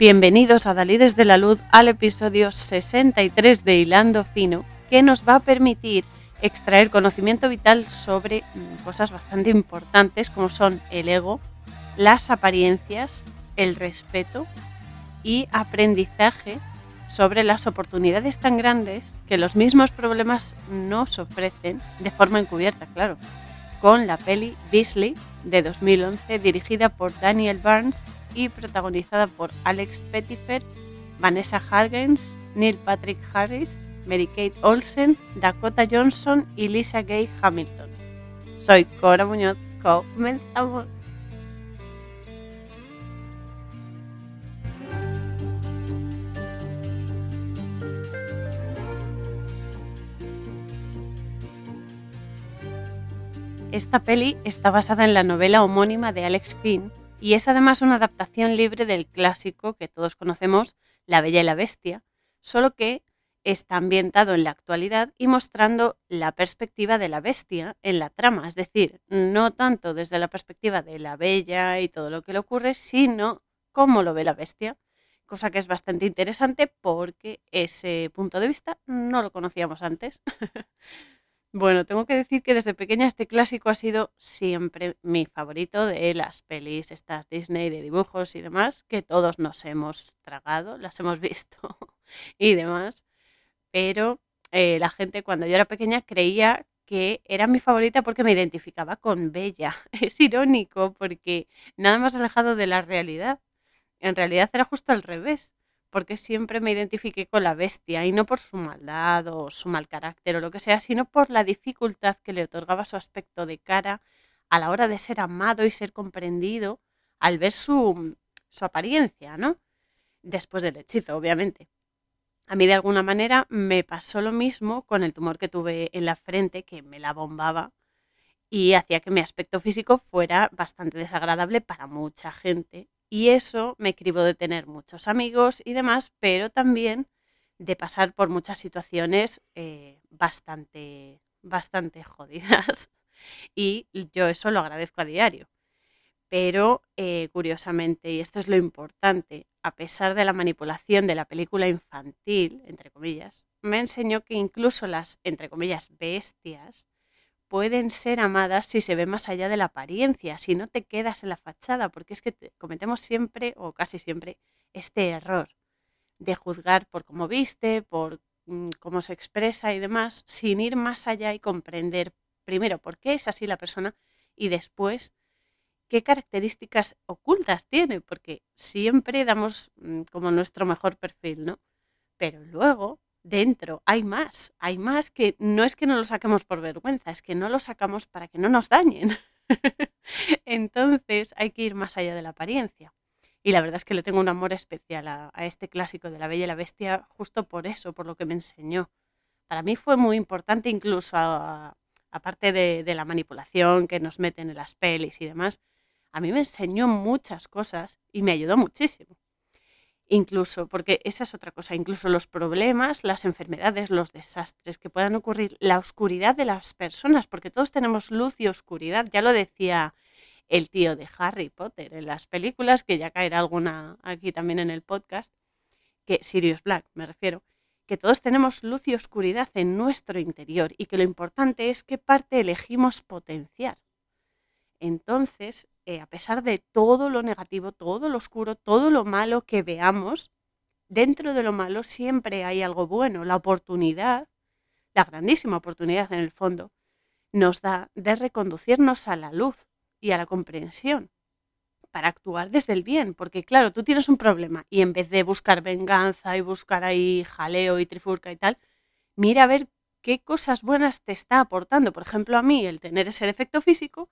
Bienvenidos a Dalí desde la Luz al episodio 63 de Hilando Fino, que nos va a permitir extraer conocimiento vital sobre mm, cosas bastante importantes como son el ego, las apariencias, el respeto y aprendizaje sobre las oportunidades tan grandes que los mismos problemas nos ofrecen de forma encubierta, claro, con la peli Beasley de 2011 dirigida por Daniel Barnes y protagonizada por Alex Pettyfer, Vanessa Hudgens, Neil Patrick Harris, Mary Kate Olsen, Dakota Johnson y Lisa Gay Hamilton. Soy Cora Muñoz, comenzamos. Esta peli está basada en la novela homónima de Alex Finn y es además una adaptación libre del clásico que todos conocemos, La Bella y la Bestia, solo que está ambientado en la actualidad y mostrando la perspectiva de la bestia en la trama, es decir, no tanto desde la perspectiva de la bella y todo lo que le ocurre, sino cómo lo ve la bestia, cosa que es bastante interesante porque ese punto de vista no lo conocíamos antes. Bueno, tengo que decir que desde pequeña este clásico ha sido siempre mi favorito de las pelis, estas Disney de dibujos y demás, que todos nos hemos tragado, las hemos visto y demás. Pero eh, la gente cuando yo era pequeña creía que era mi favorita porque me identificaba con Bella. Es irónico porque nada más alejado de la realidad. En realidad era justo al revés porque siempre me identifiqué con la bestia y no por su maldad o su mal carácter o lo que sea, sino por la dificultad que le otorgaba su aspecto de cara a la hora de ser amado y ser comprendido al ver su, su apariencia, ¿no? Después del hechizo, obviamente. A mí de alguna manera me pasó lo mismo con el tumor que tuve en la frente, que me la bombaba y hacía que mi aspecto físico fuera bastante desagradable para mucha gente y eso me cribó de tener muchos amigos y demás, pero también de pasar por muchas situaciones eh, bastante, bastante jodidas. Y yo eso lo agradezco a diario. Pero eh, curiosamente, y esto es lo importante, a pesar de la manipulación de la película infantil, entre comillas, me enseñó que incluso las, entre comillas, bestias pueden ser amadas si se ve más allá de la apariencia, si no te quedas en la fachada, porque es que cometemos siempre o casi siempre este error de juzgar por cómo viste, por mm, cómo se expresa y demás, sin ir más allá y comprender primero por qué es así la persona y después qué características ocultas tiene, porque siempre damos mm, como nuestro mejor perfil, ¿no? Pero luego dentro hay más, hay más que no es que no lo saquemos por vergüenza, es que no lo sacamos para que no nos dañen. Entonces hay que ir más allá de la apariencia. Y la verdad es que le tengo un amor especial a, este clásico de La Bella y la Bestia justo por eso, por lo que me enseñó. Para mí fue muy importante incluso, aparte de, de la manipulación que nos meten en las pelis y demás, a mí me enseñó muchas cosas y me ayudó muchísimo incluso, porque esa es otra cosa, incluso los problemas, las enfermedades, los desastres que puedan ocurrir, la oscuridad de las personas, porque todos tenemos luz y oscuridad, ya lo decía el tío de Harry Potter en las películas, que ya caerá alguna aquí también en el podcast, que Sirius Black me refiero, que todos tenemos luz y oscuridad en nuestro interior y que lo importante es qué parte elegimos potenciar. Entonces, eh, a pesar de todo lo negativo, todo lo oscuro, todo lo malo que veamos, dentro de lo malo siempre hay algo bueno. La oportunidad, la grandísima oportunidad en el fondo, nos da de reconducirnos a la luz y a la comprensión para actuar desde el bien, porque claro, tú tienes un problema y en vez de buscar venganza y buscar ahí jaleo y trifurca y tal, mira a ver qué cosas buenas te está aportando. Por ejemplo, a mí el tener ese defecto físico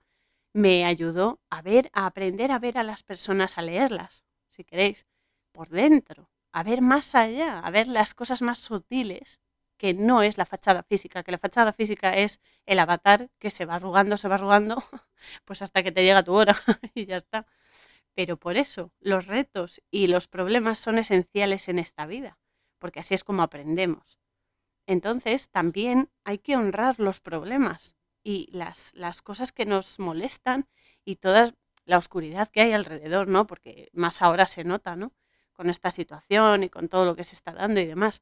me ayudó a ver, a aprender a ver a las personas, a leerlas, si queréis, por dentro, a ver más allá, a ver las cosas más sutiles, que no es la fachada física, que la fachada física es el avatar que se va arrugando, se va arrugando, pues hasta que te llega tu hora y ya está. Pero por eso los retos y los problemas son esenciales en esta vida, porque así es como aprendemos. Entonces también hay que honrar los problemas, y las, las cosas que nos molestan y toda la oscuridad que hay alrededor, ¿no? Porque más ahora se nota, ¿no? con esta situación y con todo lo que se está dando y demás.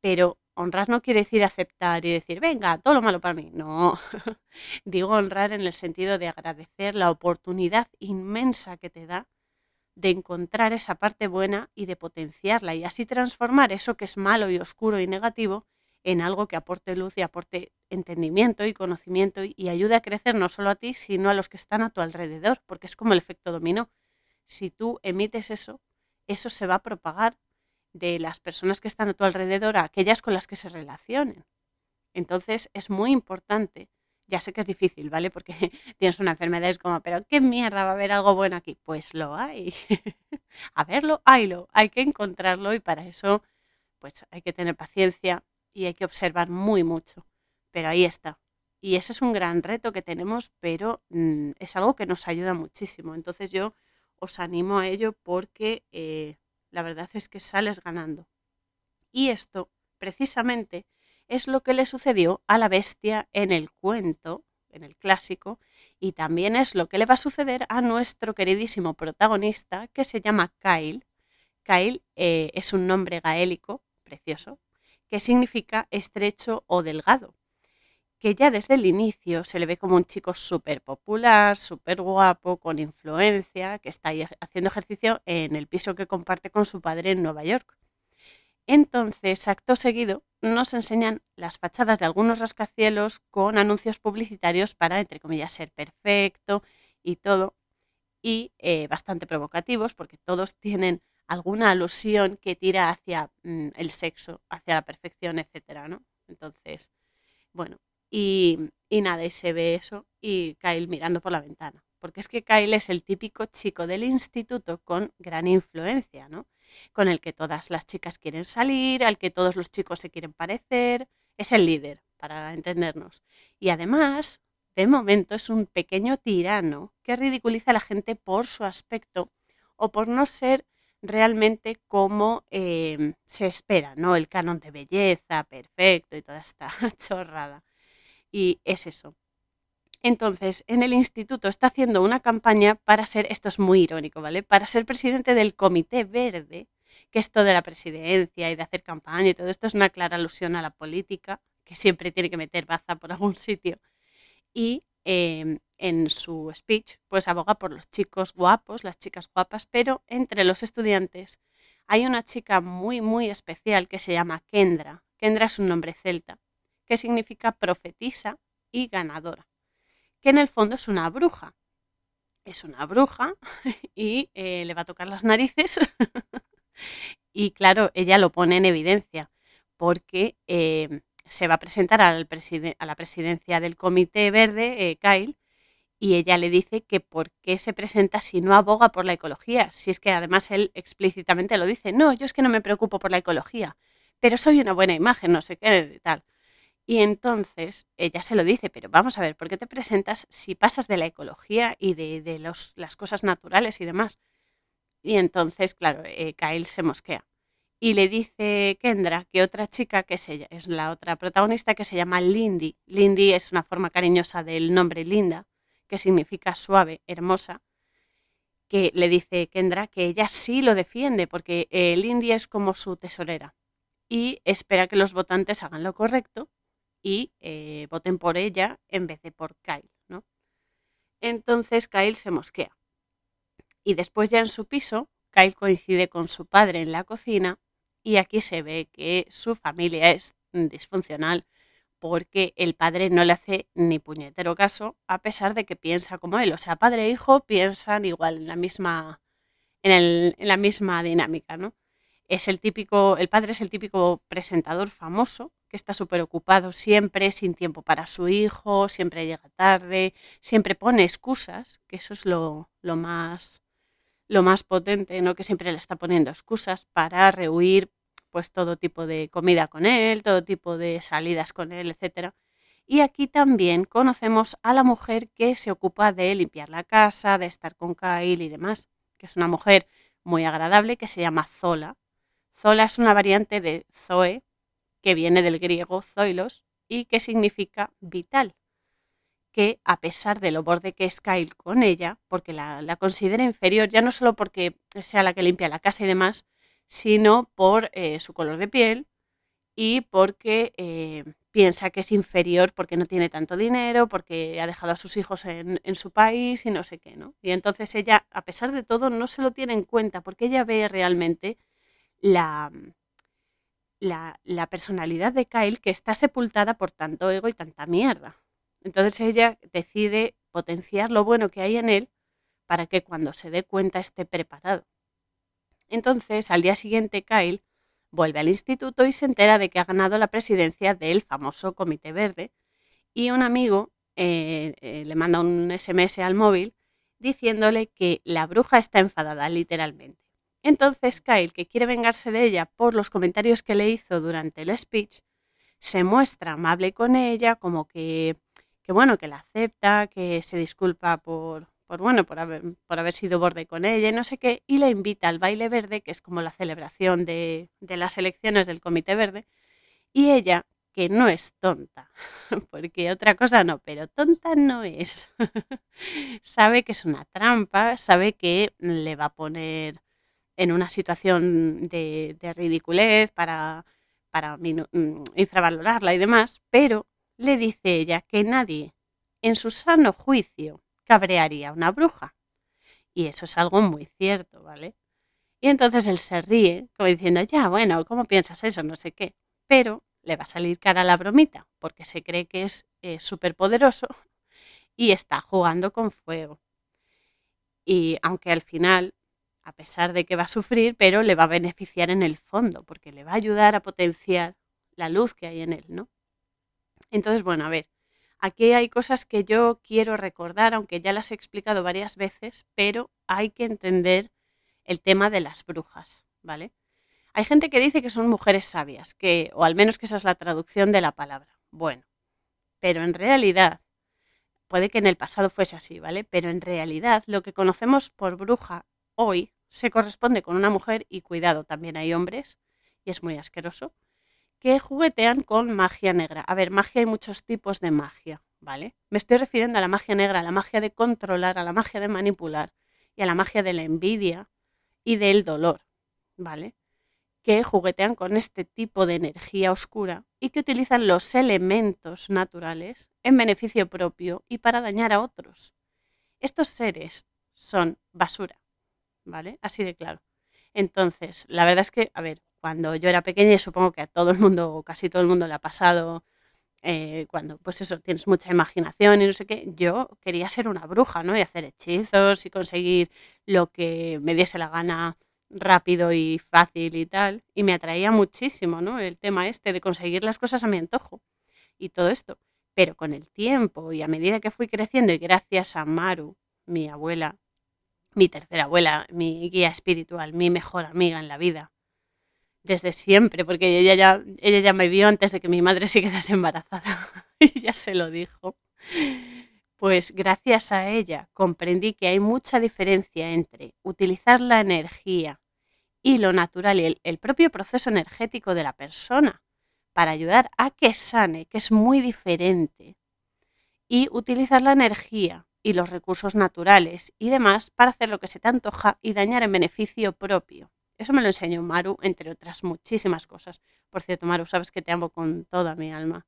Pero honrar no quiere decir aceptar y decir, venga, todo lo malo para mí. No, digo honrar en el sentido de agradecer la oportunidad inmensa que te da de encontrar esa parte buena y de potenciarla y así transformar eso que es malo y oscuro y negativo en algo que aporte luz y aporte entendimiento y conocimiento y ayude a crecer no solo a ti, sino a los que están a tu alrededor, porque es como el efecto dominó. Si tú emites eso, eso se va a propagar de las personas que están a tu alrededor a aquellas con las que se relacionen. Entonces es muy importante, ya sé que es difícil, ¿vale? Porque tienes una enfermedad, es como, pero ¿qué mierda va a haber algo bueno aquí? Pues lo hay. a verlo, haylo, hay que encontrarlo y para eso pues hay que tener paciencia y hay que observar muy mucho. Pero ahí está. Y ese es un gran reto que tenemos, pero mm, es algo que nos ayuda muchísimo. Entonces yo os animo a ello porque eh, la verdad es que sales ganando. Y esto, precisamente, es lo que le sucedió a la bestia en el cuento, en el clásico, y también es lo que le va a suceder a nuestro queridísimo protagonista, que se llama Kyle. Kyle eh, es un nombre gaélico, precioso, que significa estrecho o delgado que ya desde el inicio se le ve como un chico súper popular, súper guapo, con influencia, que está ahí haciendo ejercicio en el piso que comparte con su padre en Nueva York. Entonces, acto seguido, nos enseñan las fachadas de algunos rascacielos con anuncios publicitarios para, entre comillas, ser perfecto y todo, y eh, bastante provocativos, porque todos tienen alguna alusión que tira hacia mm, el sexo, hacia la perfección, etcétera, ¿no? Entonces, bueno, y, nada, y se ve eso y Kyle mirando por la ventana. Porque es que Kyle es el típico chico del instituto con gran influencia, ¿no? Con el que todas las chicas quieren salir, al que todos los chicos se quieren parecer. Es el líder, para entendernos. Y además, de momento, es un pequeño tirano que ridiculiza a la gente por su aspecto o por no ser realmente como em, se espera, ¿no? El canon de belleza perfecto y toda esta chorrada. Y es eso. Entonces, en el instituto está haciendo una campaña para ser, esto es muy irónico, ¿vale? Para ser presidente del Comité Verde, que esto de la presidencia y de hacer campaña y todo esto es una clara alusión a la política, que siempre tiene que meter baza por algún sitio. Y em, en su speech, pues aboga por los chicos guapos, las chicas guapas, pero entre los estudiantes hay una chica muy, muy especial que se llama Kendra. Kendra es un nombre celta que significa profetisa y ganadora, que en el fondo es una bruja. Es una bruja y eh, le va a tocar las narices. y claro, ella lo pone en evidencia porque eh, se va a presentar a la presidencia del Comité Verde, eh, Kyle, y ella le dice que por qué se presenta si no aboga por la ecología. Si es que además él explícitamente lo dice, no, yo es que no me preocupo por la ecología, pero soy una buena imagen, no sé qué, tal. Y entonces ella se lo dice, pero vamos a ver, ¿por qué te presentas si pasas de la ecología y de, las cosas naturales y demás? Y entonces, claro, eh, Kyle se mosquea. Y le dice Kendra que otra chica, que es, es la otra protagonista, que se llama Lindy. Lindy es una forma cariñosa del nombre Linda, que significa suave, hermosa, que le dice Kendra que ella sí lo defiende, porque eh, Lindy es como su tesorera y espera que los votantes hagan lo correcto y eh, voten por ella en vez de por Kyle, ¿no? Entonces Kyle se mosquea. Y después ya en su piso, Kyle coincide con su padre en la cocina y aquí se ve que su familia es disfuncional porque el padre no le hace ni puñetero caso a pesar de que piensa como él. O sea, padre e hijo piensan igual en la misma, en, en la misma dinámica, ¿no? Es el típico, el padre es el típico presentador famoso que está súper ocupado siempre, sin tiempo para su hijo, siempre llega tarde, siempre pone excusas, que eso es lo, lo más lo más potente, ¿no? Que siempre le está poniendo excusas para rehuir pues todo tipo de comida con él, todo tipo de salidas con él, etcétera. Y aquí también conocemos a la mujer que se ocupa de limpiar la casa, de estar con Kyle y demás, que es una mujer muy agradable que se llama Zola, Zola es una variante de Zoe, que viene del griego zoilos y que significa vital, que a pesar de lo borde que es Kyle con ella, porque la, considera inferior, ya no solo porque sea la que limpia la casa y demás, sino por eh, su color de piel y porque eh, piensa que es inferior porque no tiene tanto dinero, porque ha dejado a sus hijos en, su país y no sé qué, ¿no? Y entonces ella, a pesar de todo, no se lo tiene en cuenta porque ella ve realmente la, la, la personalidad de Kyle que está sepultada por tanto ego y tanta mierda. Entonces ella decide potenciar lo bueno que hay en él para que cuando se dé cuenta esté preparado. Entonces, al día siguiente, Kyle vuelve al instituto y se entera de que ha ganado la presidencia del famoso Comité Verde y un amigo eh, eh, le manda un SMS al móvil diciéndole que la bruja está enfadada, literalmente. Entonces Kyle, que quiere vengarse de ella por los comentarios que le hizo durante el speech, se muestra amable con ella, como que, que bueno, que la acepta, que se disculpa por, por bueno, por haber, por haber sido borde con ella y no sé qué, y la invita al baile verde, que es como la celebración de, de las elecciones del Comité Verde, y ella, que no es tonta, porque otra cosa no, pero tonta no es, sabe que es una trampa, sabe que le va a poner en una situación de, de ridiculez para, para mm, infravalorarla y demás, pero le dice ella que nadie en su sano juicio cabrearía una bruja. Y eso es algo muy cierto, ¿vale? Y entonces él se ríe, como diciendo, ya, bueno, ¿cómo piensas eso? No sé qué. Pero le va a salir cara a la bromita, porque se cree que es eh, súper poderoso y está jugando con fuego. Y aunque al final, a pesar de que va a sufrir, pero le va a beneficiar en el fondo, porque le va a ayudar a potenciar la luz que hay en él, ¿no? Entonces, bueno, a ver, Aquí hay cosas que yo quiero recordar, aunque ya las he explicado varias veces, pero hay que entender el tema de las brujas, ¿vale? Hay gente que dice que son mujeres sabias, que, o al menos que esa es la traducción de la palabra. Bueno, pero en realidad, puede que en el pasado fuese así, ¿vale? Pero en realidad lo que conocemos por bruja hoy se corresponde con una mujer, y cuidado, también hay hombres, y es muy asqueroso, que juguetean con magia negra. A ver, magia hay muchos tipos de magia, ¿vale? Me estoy refiriendo a la magia negra, a la magia de controlar, a la magia de manipular y a la magia de la envidia y del dolor, ¿vale? Que juguetean con este tipo de energía oscura y que utilizan los elementos naturales en beneficio propio y para dañar a otros. Estos seres son basura, ¿vale? Así de claro. Entonces, la verdad es que, a ver, cuando yo era pequeña y supongo que a todo el mundo o casi todo el mundo le ha pasado eh, cuando pues eso tienes mucha imaginación y no sé qué yo quería ser una bruja no y hacer hechizos y conseguir lo que me diese la gana rápido y fácil y tal. Y me atraía muchísimo no el tema este de conseguir las cosas a mi antojo y todo esto. Pero con el tiempo y a medida que fui creciendo y gracias a Maru mi abuela mi tercera abuela mi guía espiritual mi mejor amiga en la vida desde siempre, porque ella ya, ella ya me vio antes de que mi madre se quedase embarazada y ya se lo dijo. Pues gracias a ella comprendí que hay mucha diferencia entre utilizar la energía y lo natural y el, propio proceso energético de la persona para ayudar a que sane, que es muy diferente, y utilizar la energía y los recursos naturales y demás para hacer lo que se te antoja y dañar en beneficio propio. Eso me lo enseñó Maru, entre otras muchísimas cosas. Por cierto, Maru, sabes que te amo con toda mi alma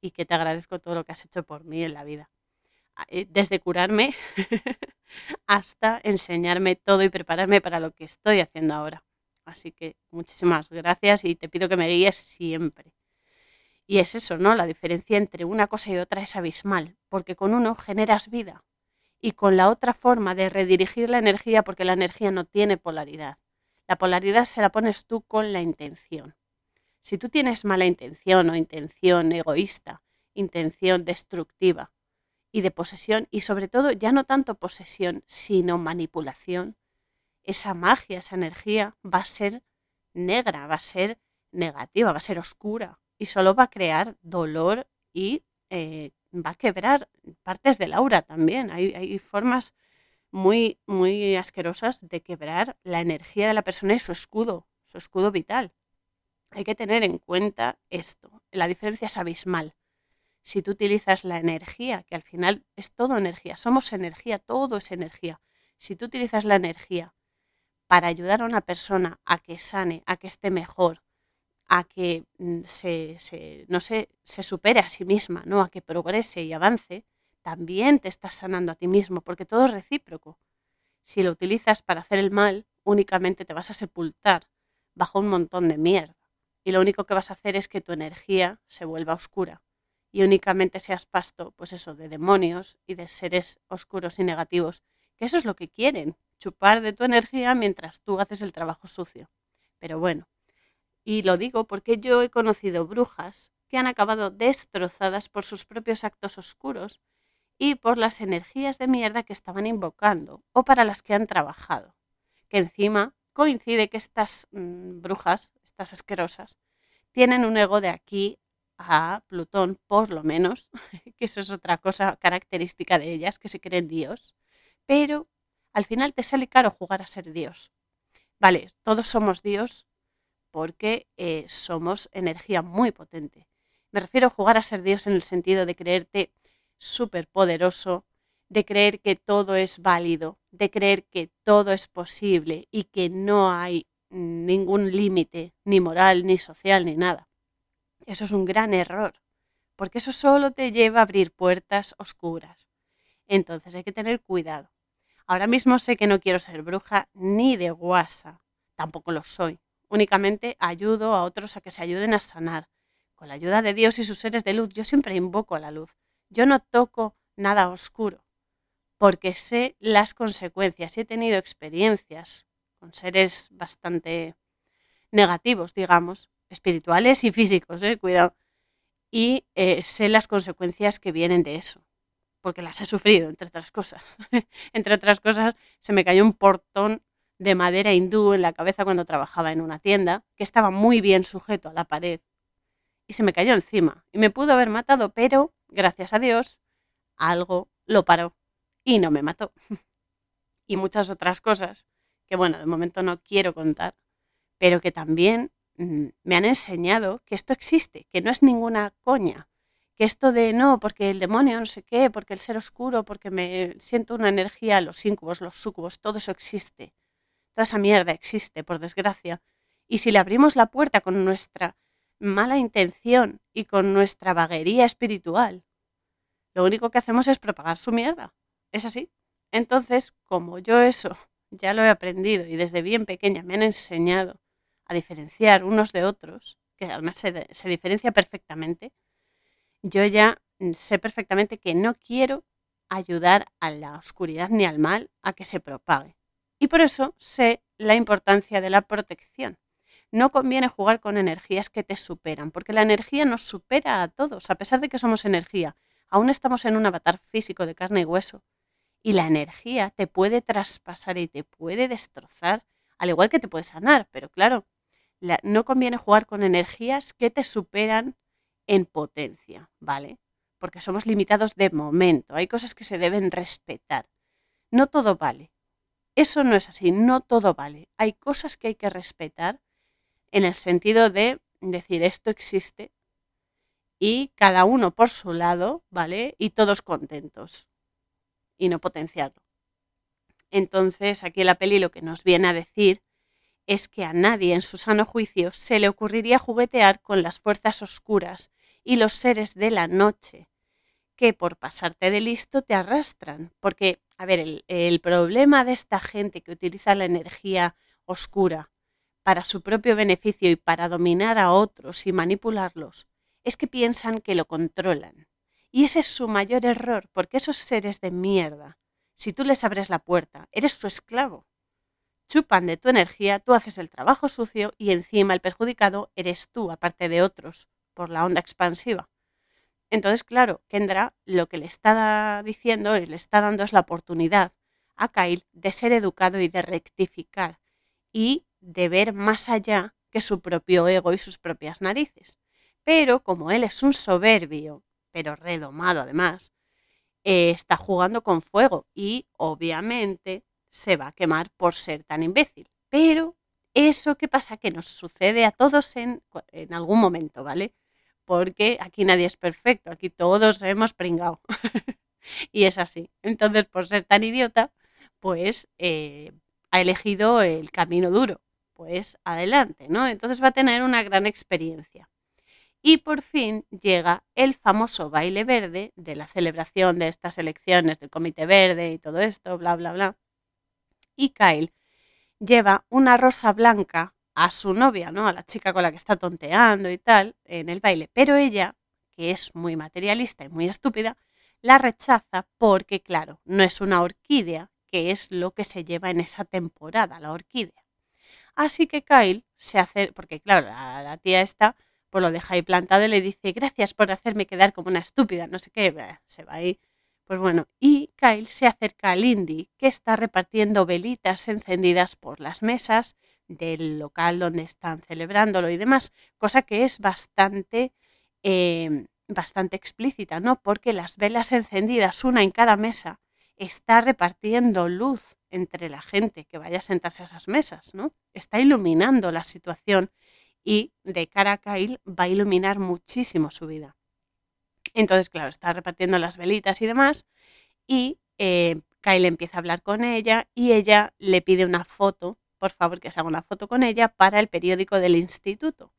y que te agradezco todo lo que has hecho por mí en la vida. Ah, eh, desde curarme hasta enseñarme todo y prepararme para lo que estoy haciendo ahora. Así que muchísimas gracias y te pido que me guíes siempre. Y es eso, ¿no? La diferencia entre una cosa y otra es abismal, porque con uno generas vida y con la otra forma de redirigir la energía, porque la energía no tiene polaridad. La polaridad se la pones tú con la intención. Si tú tienes mala intención o intención egoísta, intención destructiva y de posesión, y sobre todo ya no tanto posesión, sino manipulación, esa magia, esa energía va a ser negra, va a ser negativa, va a ser oscura y solo va a crear dolor y eh, va a quebrar partes del aura también. Hay, hay formas muy, muy asquerosas de quebrar la energía de la persona y su escudo, su escudo vital. Hay que tener en cuenta esto. La diferencia es abismal. Si tú utilizas la energía, que al final es todo energía, somos energía, todo es energía. Si tú utilizas la energía para ayudar a una persona a que sane, a que esté mejor, a que mm, se, no se supere a sí misma, ¿no? a que progrese y avance, también te estás sanando a ti mismo, porque todo es recíproco. Si lo utilizas para hacer el mal, únicamente te vas a sepultar bajo un montón de mierda. Y lo único que vas a hacer es que tu energía se vuelva oscura y únicamente seas pasto, pues eso, de demonios y de seres oscuros y negativos, que eso es lo que quieren, chupar de tu energía mientras tú haces el trabajo sucio. Pero bueno, y lo digo porque yo he conocido brujas que han acabado destrozadas por sus propios actos oscuros y por las energías de mierda que estaban invocando o para las que han trabajado. Que encima coincide que estas mm, brujas, estas asquerosas, tienen un ego de aquí a Plutón, por lo menos, que eso es otra cosa característica de ellas, que se creen Dios, pero al final te sale caro jugar a ser Dios. Vale, todos somos Dios porque eh, somos energía muy potente. Me refiero a jugar a ser Dios en el sentido de creerte súper poderoso, de creer que todo es válido, de creer que todo es posible y que no hay ningún límite, ni moral, ni social, ni nada. Eso es un gran error, porque eso solo te lleva a abrir puertas oscuras. Entonces hay que tener cuidado. Ahora mismo sé que no quiero ser bruja ni de guasa, tampoco lo soy. Únicamente ayudo a otros a que se ayuden a sanar. Con la ayuda de Dios y sus seres de luz, yo siempre invoco a la luz. Yo no toco nada oscuro, porque sé las consecuencias he tenido experiencias con seres bastante negativos, digamos, espirituales y físicos, ¿eh? cuidado. Y eh, sé las consecuencias que vienen de eso, porque las he sufrido, entre otras cosas. entre otras cosas, se me cayó un portón de madera hindú en la cabeza cuando trabajaba en una tienda, que estaba muy bien sujeto a la pared, y se me cayó encima. Y me pudo haber matado, pero, gracias a Dios, algo lo paró y no me mató. y muchas otras cosas que, bueno, de momento no quiero contar, pero que también mm, me han enseñado que esto existe, que no es ninguna coña, que esto de no, porque el demonio, no sé qué, porque el ser oscuro, porque me siento una energía, los incubos, los sucubos, todo eso existe. Toda esa mierda existe, por desgracia. Y si le abrimos la puerta con nuestra mala intención y con nuestra vaguería espiritual, lo único que hacemos es propagar su mierda. Es así. Entonces, como yo eso ya lo he aprendido y desde bien pequeña me han enseñado a diferenciar unos de otros, que además se, se diferencia perfectamente, yo ya sé perfectamente que no quiero ayudar a la oscuridad ni al mal a que se propague. Y por eso sé la importancia de la protección. No conviene jugar con energías que te superan, porque la energía nos supera a todos, a pesar de que somos energía. Aún estamos en un avatar físico de carne y hueso, y la energía te puede traspasar y te puede destrozar, al igual que te puede sanar, pero claro, no conviene jugar con energías que te superan en potencia, ¿vale? Porque somos limitados de momento, hay cosas que se deben respetar. No todo vale. Eso no es así, no todo vale. Hay cosas que hay que respetar en el sentido de decir esto existe y cada uno por su lado, ¿vale? Y todos contentos y no potenciarlo. Entonces, aquí la peli lo que nos viene a decir es que a nadie en su sano juicio se le ocurriría juguetear con las fuerzas oscuras y los seres de la noche, que por pasarte de listo te arrastran. Porque, a ver, el, el problema de esta gente que utiliza la energía oscura para su propio beneficio y para dominar a otros y manipularlos, es que piensan que lo controlan y ese es su mayor error, porque esos seres de mierda, si tú les abres la puerta, eres su esclavo. Chupan de tu energía, tú haces el trabajo sucio y encima el perjudicado eres tú, aparte de otros, por la onda expansiva. Entonces, claro, Kendra lo que le está diciendo, le está dando es la oportunidad a Kyle de ser educado y de rectificar y de ver más allá que su propio ego y sus propias narices. Pero como él es un soberbio pero redomado además, eh, está jugando con fuego y obviamente se va a quemar por ser tan imbécil. Pero eso que pasa que nos sucede a todos en, en algún momento, ¿vale? Porque aquí nadie es perfecto, aquí todos hemos pringado. y es así. Entonces, por ser tan idiota, pues eh, ha elegido el camino duro. Pues adelante, ¿no? Entonces va a tener una gran experiencia. Y por fin llega el famoso baile verde de la celebración de estas elecciones del Comité Verde y todo esto, bla, bla, bla. Y Kyle lleva una rosa blanca a su novia, ¿no? A la chica con la que está tonteando y tal, en el baile. Pero ella, que es muy materialista y muy estúpida, la rechaza porque, claro, no es una orquídea, que es lo que se lleva en esa temporada, la orquídea. Así que Kyle se hace, porque claro, la, tía esta pues lo deja ahí plantado y le dice, gracias por hacerme quedar como una estúpida, no sé qué, se va ahí. Pues bueno, y Kyle se acerca a Lindy, que está repartiendo velitas encendidas por las mesas del local donde están celebrándolo y demás, cosa que es bastante, em, bastante explícita, ¿no? Porque las velas encendidas, una en cada mesa, está repartiendo luz entre la gente que vaya a sentarse a esas mesas, ¿no? Está iluminando la situación y de cara a Kyle va a iluminar muchísimo su vida. Entonces, claro, está repartiendo las velitas y demás y eh, Kyle empieza a hablar con ella y ella le pide una foto, por favor que se haga una foto con ella para el periódico del instituto.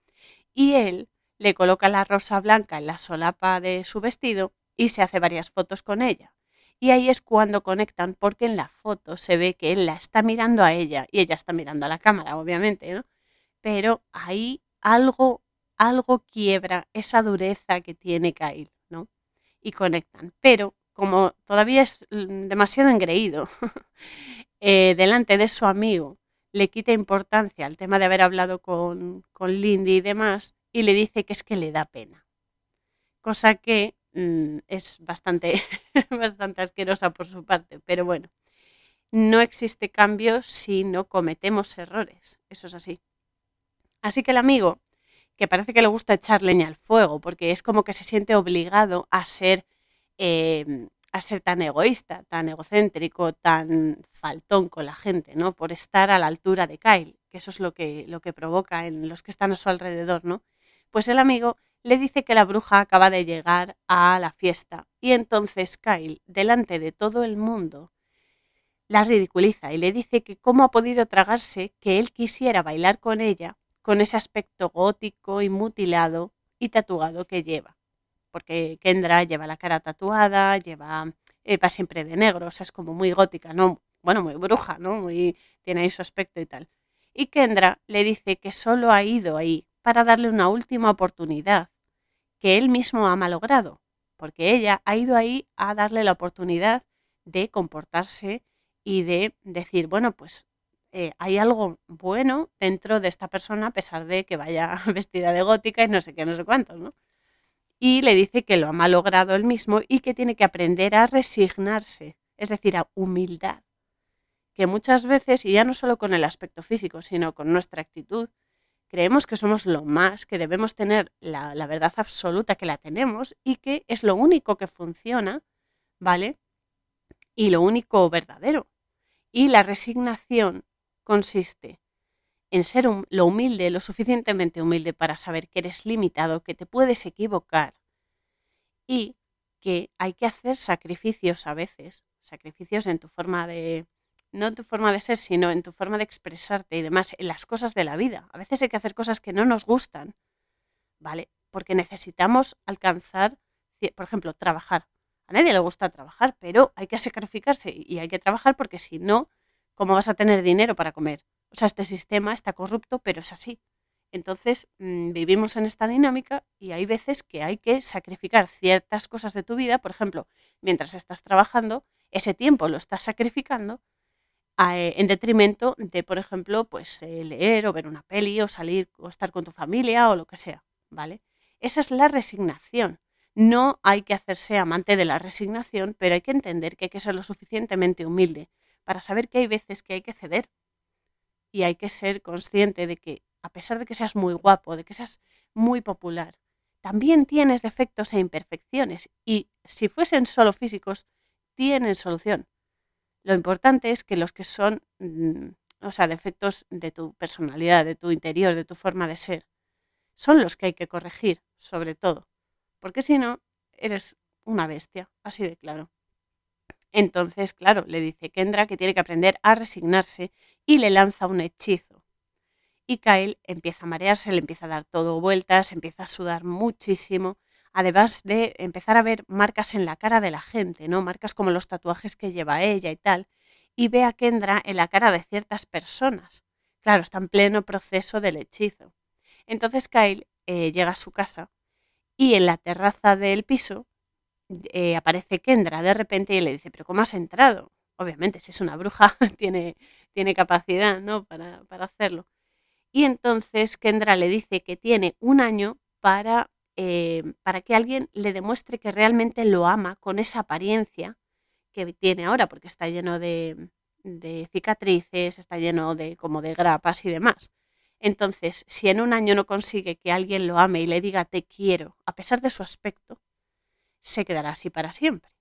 Y él le coloca la rosa blanca en la solapa de su vestido y se hace varias fotos con ella. Y ahí es cuando conectan, porque en la foto se ve que él la está mirando a ella y ella está mirando a la cámara, obviamente, ¿no? Pero ahí algo, algo quiebra esa dureza que tiene Kyle, ¿no? Y conectan. Pero como todavía es mm, demasiado engreído eh, delante de su amigo, le quita importancia al tema de haber hablado con, con Lindy y demás, y le dice que es que le da pena. Cosa que Mm, es bastante, bastante asquerosa por su parte, pero bueno, no existe cambio si no cometemos errores, eso es así. Así que el amigo, que parece que le gusta echar leña al fuego, porque es como que se siente obligado a ser, em, a ser tan egoísta, tan egocéntrico, tan faltón con la gente, ¿no? Por estar a la altura de Kyle, que eso es lo que, lo que provoca en los que están a su alrededor, ¿no? Pues el amigo le dice que la bruja acaba de llegar a la fiesta y entonces Kyle, delante de todo el mundo, la ridiculiza y le dice que cómo ha podido tragarse que él quisiera bailar con ella con ese aspecto gótico y mutilado y tatuado que lleva. Porque Kendra lleva la cara tatuada, lleva eh, va siempre de negro, o sea, es como muy gótica, ¿no? Bueno, muy bruja, ¿no? Muy, tiene ahí su aspecto y tal. Y Kendra le dice que solo ha ido ahí para darle una última oportunidad que él mismo ha malogrado, porque ella ha ido ahí a darle la oportunidad de comportarse y de decir, bueno, pues eh, hay algo bueno dentro de esta persona a pesar de que vaya vestida de gótica y no sé qué, no sé cuántos, ¿no? Y le dice que lo ha malogrado él mismo y que tiene que aprender a resignarse, es decir, a humildad. Que muchas veces, y ya no solo con el aspecto físico, sino con nuestra actitud, creemos que somos lo más, que debemos tener la, verdad absoluta, que la tenemos y que es lo único que funciona, ¿vale? Y lo único verdadero. Y la resignación consiste en ser lo humilde, lo suficientemente humilde para saber que eres limitado, que te puedes equivocar y que hay que hacer sacrificios a veces, sacrificios en tu forma de, no en tu forma de ser, sino en tu forma de expresarte y demás, en las cosas de la vida. A veces hay que hacer cosas que no nos gustan, ¿vale? Porque necesitamos alcanzar, por ejemplo, trabajar. A nadie le gusta trabajar, pero hay que sacrificarse y hay que trabajar porque si no, ¿cómo vas a tener dinero para comer? O sea, este sistema está corrupto, pero es así. Entonces, mm, vivimos en esta dinámica y hay veces que hay que sacrificar ciertas cosas de tu vida. Por ejemplo, mientras estás trabajando, ese tiempo lo estás sacrificando en detrimento de, por ejemplo, pues eh, leer o ver una peli o salir o estar con tu familia o lo que sea, ¿vale? Esa es la resignación. No hay que hacerse amante de la resignación, pero hay que entender que hay que ser lo suficientemente humilde para saber que hay veces que hay que ceder y hay que ser consciente de que a pesar de que seas muy guapo, de que seas muy popular, también tienes defectos e imperfecciones y si fuesen solo físicos, tienen solución. Lo importante es que los que son, mm, o sea, defectos de tu personalidad, de tu interior, de tu forma de ser, son los que hay que corregir, sobre todo. Porque si no, eres una bestia, así de claro. Entonces, claro, le dice Kendra que tiene que aprender a resignarse y le lanza un hechizo. Y Kyle empieza a marearse, le empieza a dar todo vueltas, empieza a sudar muchísimo, además de empezar a ver marcas en la cara de la gente, ¿no? Marcas como los tatuajes que lleva ella y tal. Y ve a Kendra en la cara de ciertas personas. Claro, está en pleno proceso del hechizo. Entonces Kyle eh, llega a su casa y en la terraza del piso eh, aparece Kendra de repente y le dice, pero ¿cómo has entrado? Obviamente, si es una bruja, tiene, tiene capacidad ¿no? para, hacerlo. Y entonces Kendra le dice que tiene un año para, eh, para que alguien le demuestre que realmente lo ama con esa apariencia que tiene ahora, porque está lleno de, de cicatrices, está lleno de como de grapas y demás. Entonces, si en un año no consigue que alguien lo ame y le diga te quiero, a pesar de su aspecto, se quedará así para siempre.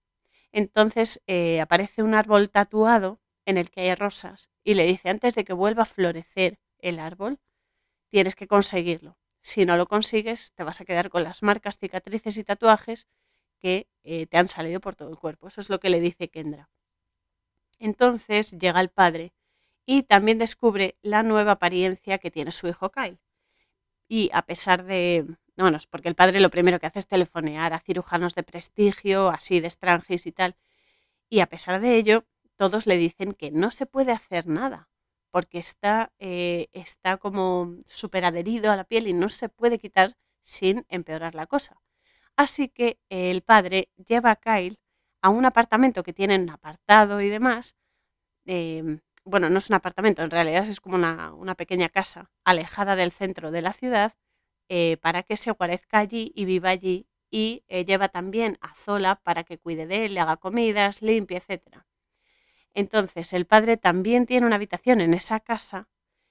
Entonces eh, aparece un árbol tatuado en el que hay rosas y le dice, antes de que vuelva a florecer el árbol, tienes que conseguirlo. Si no lo consigues, te vas a quedar con las marcas, cicatrices y tatuajes que eh, te han salido por todo el cuerpo. Eso es lo que le dice Kendra. Entonces llega el padre y también descubre la nueva apariencia que tiene su hijo Kyle. Y a pesar de, bueno, porque el padre lo primero que hace es telefonear a cirujanos de prestigio, así de extranjis y tal. Y a pesar de ello, todos le dicen que no se puede hacer nada, porque está, eh, está como súper adherido a la piel y no se puede quitar sin empeorar la cosa. Así que el padre lleva a Kyle a un apartamento que tienen apartado y demás. Em, bueno, no es un apartamento, en realidad es como una, pequeña casa alejada del centro de la ciudad eh, para que se guarezca allí y viva allí y eh, lleva también a Zola para que cuide de él, le haga comidas, limpie, etc. Entonces el padre también tiene una habitación en esa casa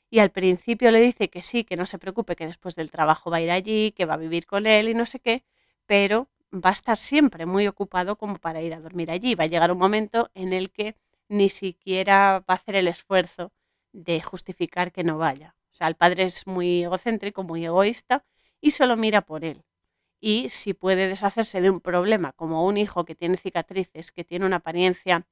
y al principio le dice que sí, que no se preocupe, que después del trabajo va a ir allí, que va a vivir con él y no sé qué, pero va a estar siempre muy ocupado como para ir a dormir allí. Va a llegar un momento en el que ni siquiera va a hacer el esfuerzo de justificar que no vaya. O sea, el padre es muy egocéntrico, muy egoísta y solo mira por él. Y si puede deshacerse de un problema como un hijo que tiene cicatrices, que tiene una apariencia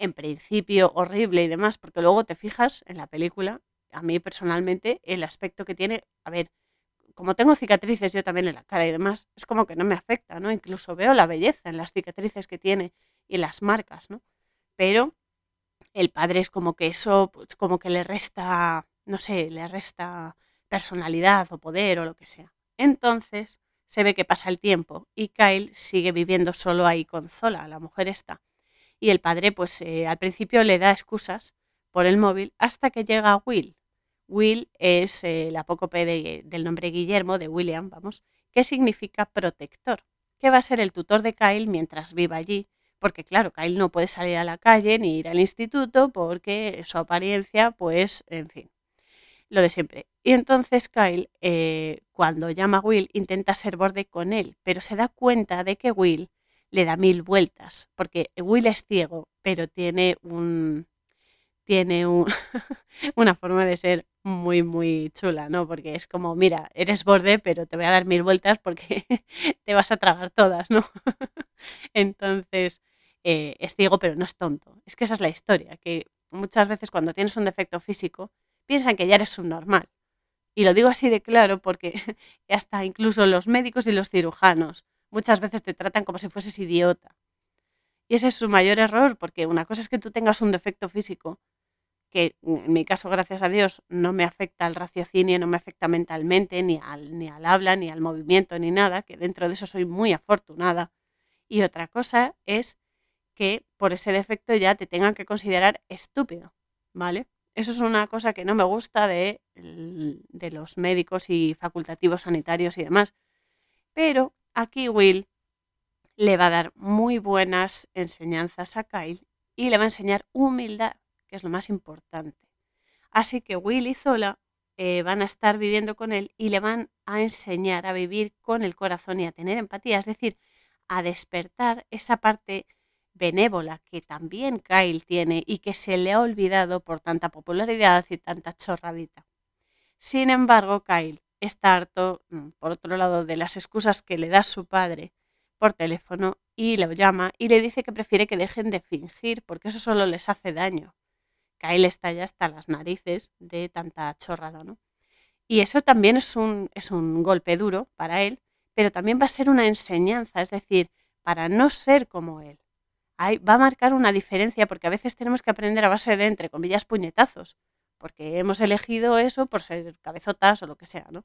en principio horrible y demás, porque luego te fijas en la película, a mí personalmente el aspecto que tiene, a ver, como tengo cicatrices yo también en la cara y demás, es como que no me afecta, ¿no? Incluso veo la belleza en las cicatrices que tiene y las marcas, ¿no? Pero el padre es como que eso, pues, como que le resta no sé, le resta personalidad o poder o lo que sea. Entonces se ve que pasa el tiempo y Kyle sigue viviendo solo ahí con Zola, la mujer está. Y el padre, pues eh, al principio le da excusas por el móvil hasta que llega Will. Will es eh, la apócope del nombre Guillermo, de William, vamos, que significa protector, que va a ser el tutor de Kyle mientras viva allí, porque claro, Kyle no puede salir a la calle ni ir al instituto porque su apariencia, pues, en fin lo de siempre. Y entonces Kyle, eh, cuando llama a Will, intenta ser borde con él, pero se da cuenta de que Will le da mil vueltas, porque Will es ciego, pero tiene un tiene un, una forma de ser muy, muy chula, ¿no? Porque es como, mira, eres borde, pero te voy a dar mil vueltas porque te vas a tragar todas, ¿no? Entonces, eh, es ciego, pero no es tonto. Es que esa es la historia, que muchas veces cuando tienes un defecto físico, piensan que ya eres subnormal. Y lo digo así de claro porque hasta incluso los médicos y los cirujanos muchas veces te tratan como si fueses idiota. Y ese es su mayor error, porque una cosa es que tú tengas un defecto físico, que en mi caso, gracias a Dios, no me afecta al raciocinio, no me afecta mentalmente, ni al, ni al habla, ni al movimiento, ni nada, que dentro de eso soy muy afortunada. Y otra cosa es que por ese defecto ya te tengan que considerar estúpido, ¿vale? Eso es una cosa que no me gusta de, de los médicos y facultativos sanitarios y demás. Pero aquí Will le va a dar muy buenas enseñanzas a Kyle y le va a enseñar humildad, que es lo más importante. Así que Will y Zola eh, van a estar viviendo con él y le van a enseñar a vivir con el corazón y a tener empatía, es decir, a despertar esa parte benévola que también Kyle tiene y que se le ha olvidado por tanta popularidad y tanta chorradita. Sin embargo, Kyle está harto, mm, por otro lado, de las excusas que le da su padre por teléfono y lo llama y le dice que prefiere que dejen de fingir porque eso solo les hace daño. Kyle está ya hasta las narices de tanta chorrada, ¿no? Y eso también es un, es un golpe duro para él, pero también va a ser una enseñanza, es decir, para no ser como él. Ahí va a marcar una diferencia porque a veces tenemos que aprender a base de, entre comillas, puñetazos, porque hemos elegido eso por ser cabezotas o lo que sea, ¿no?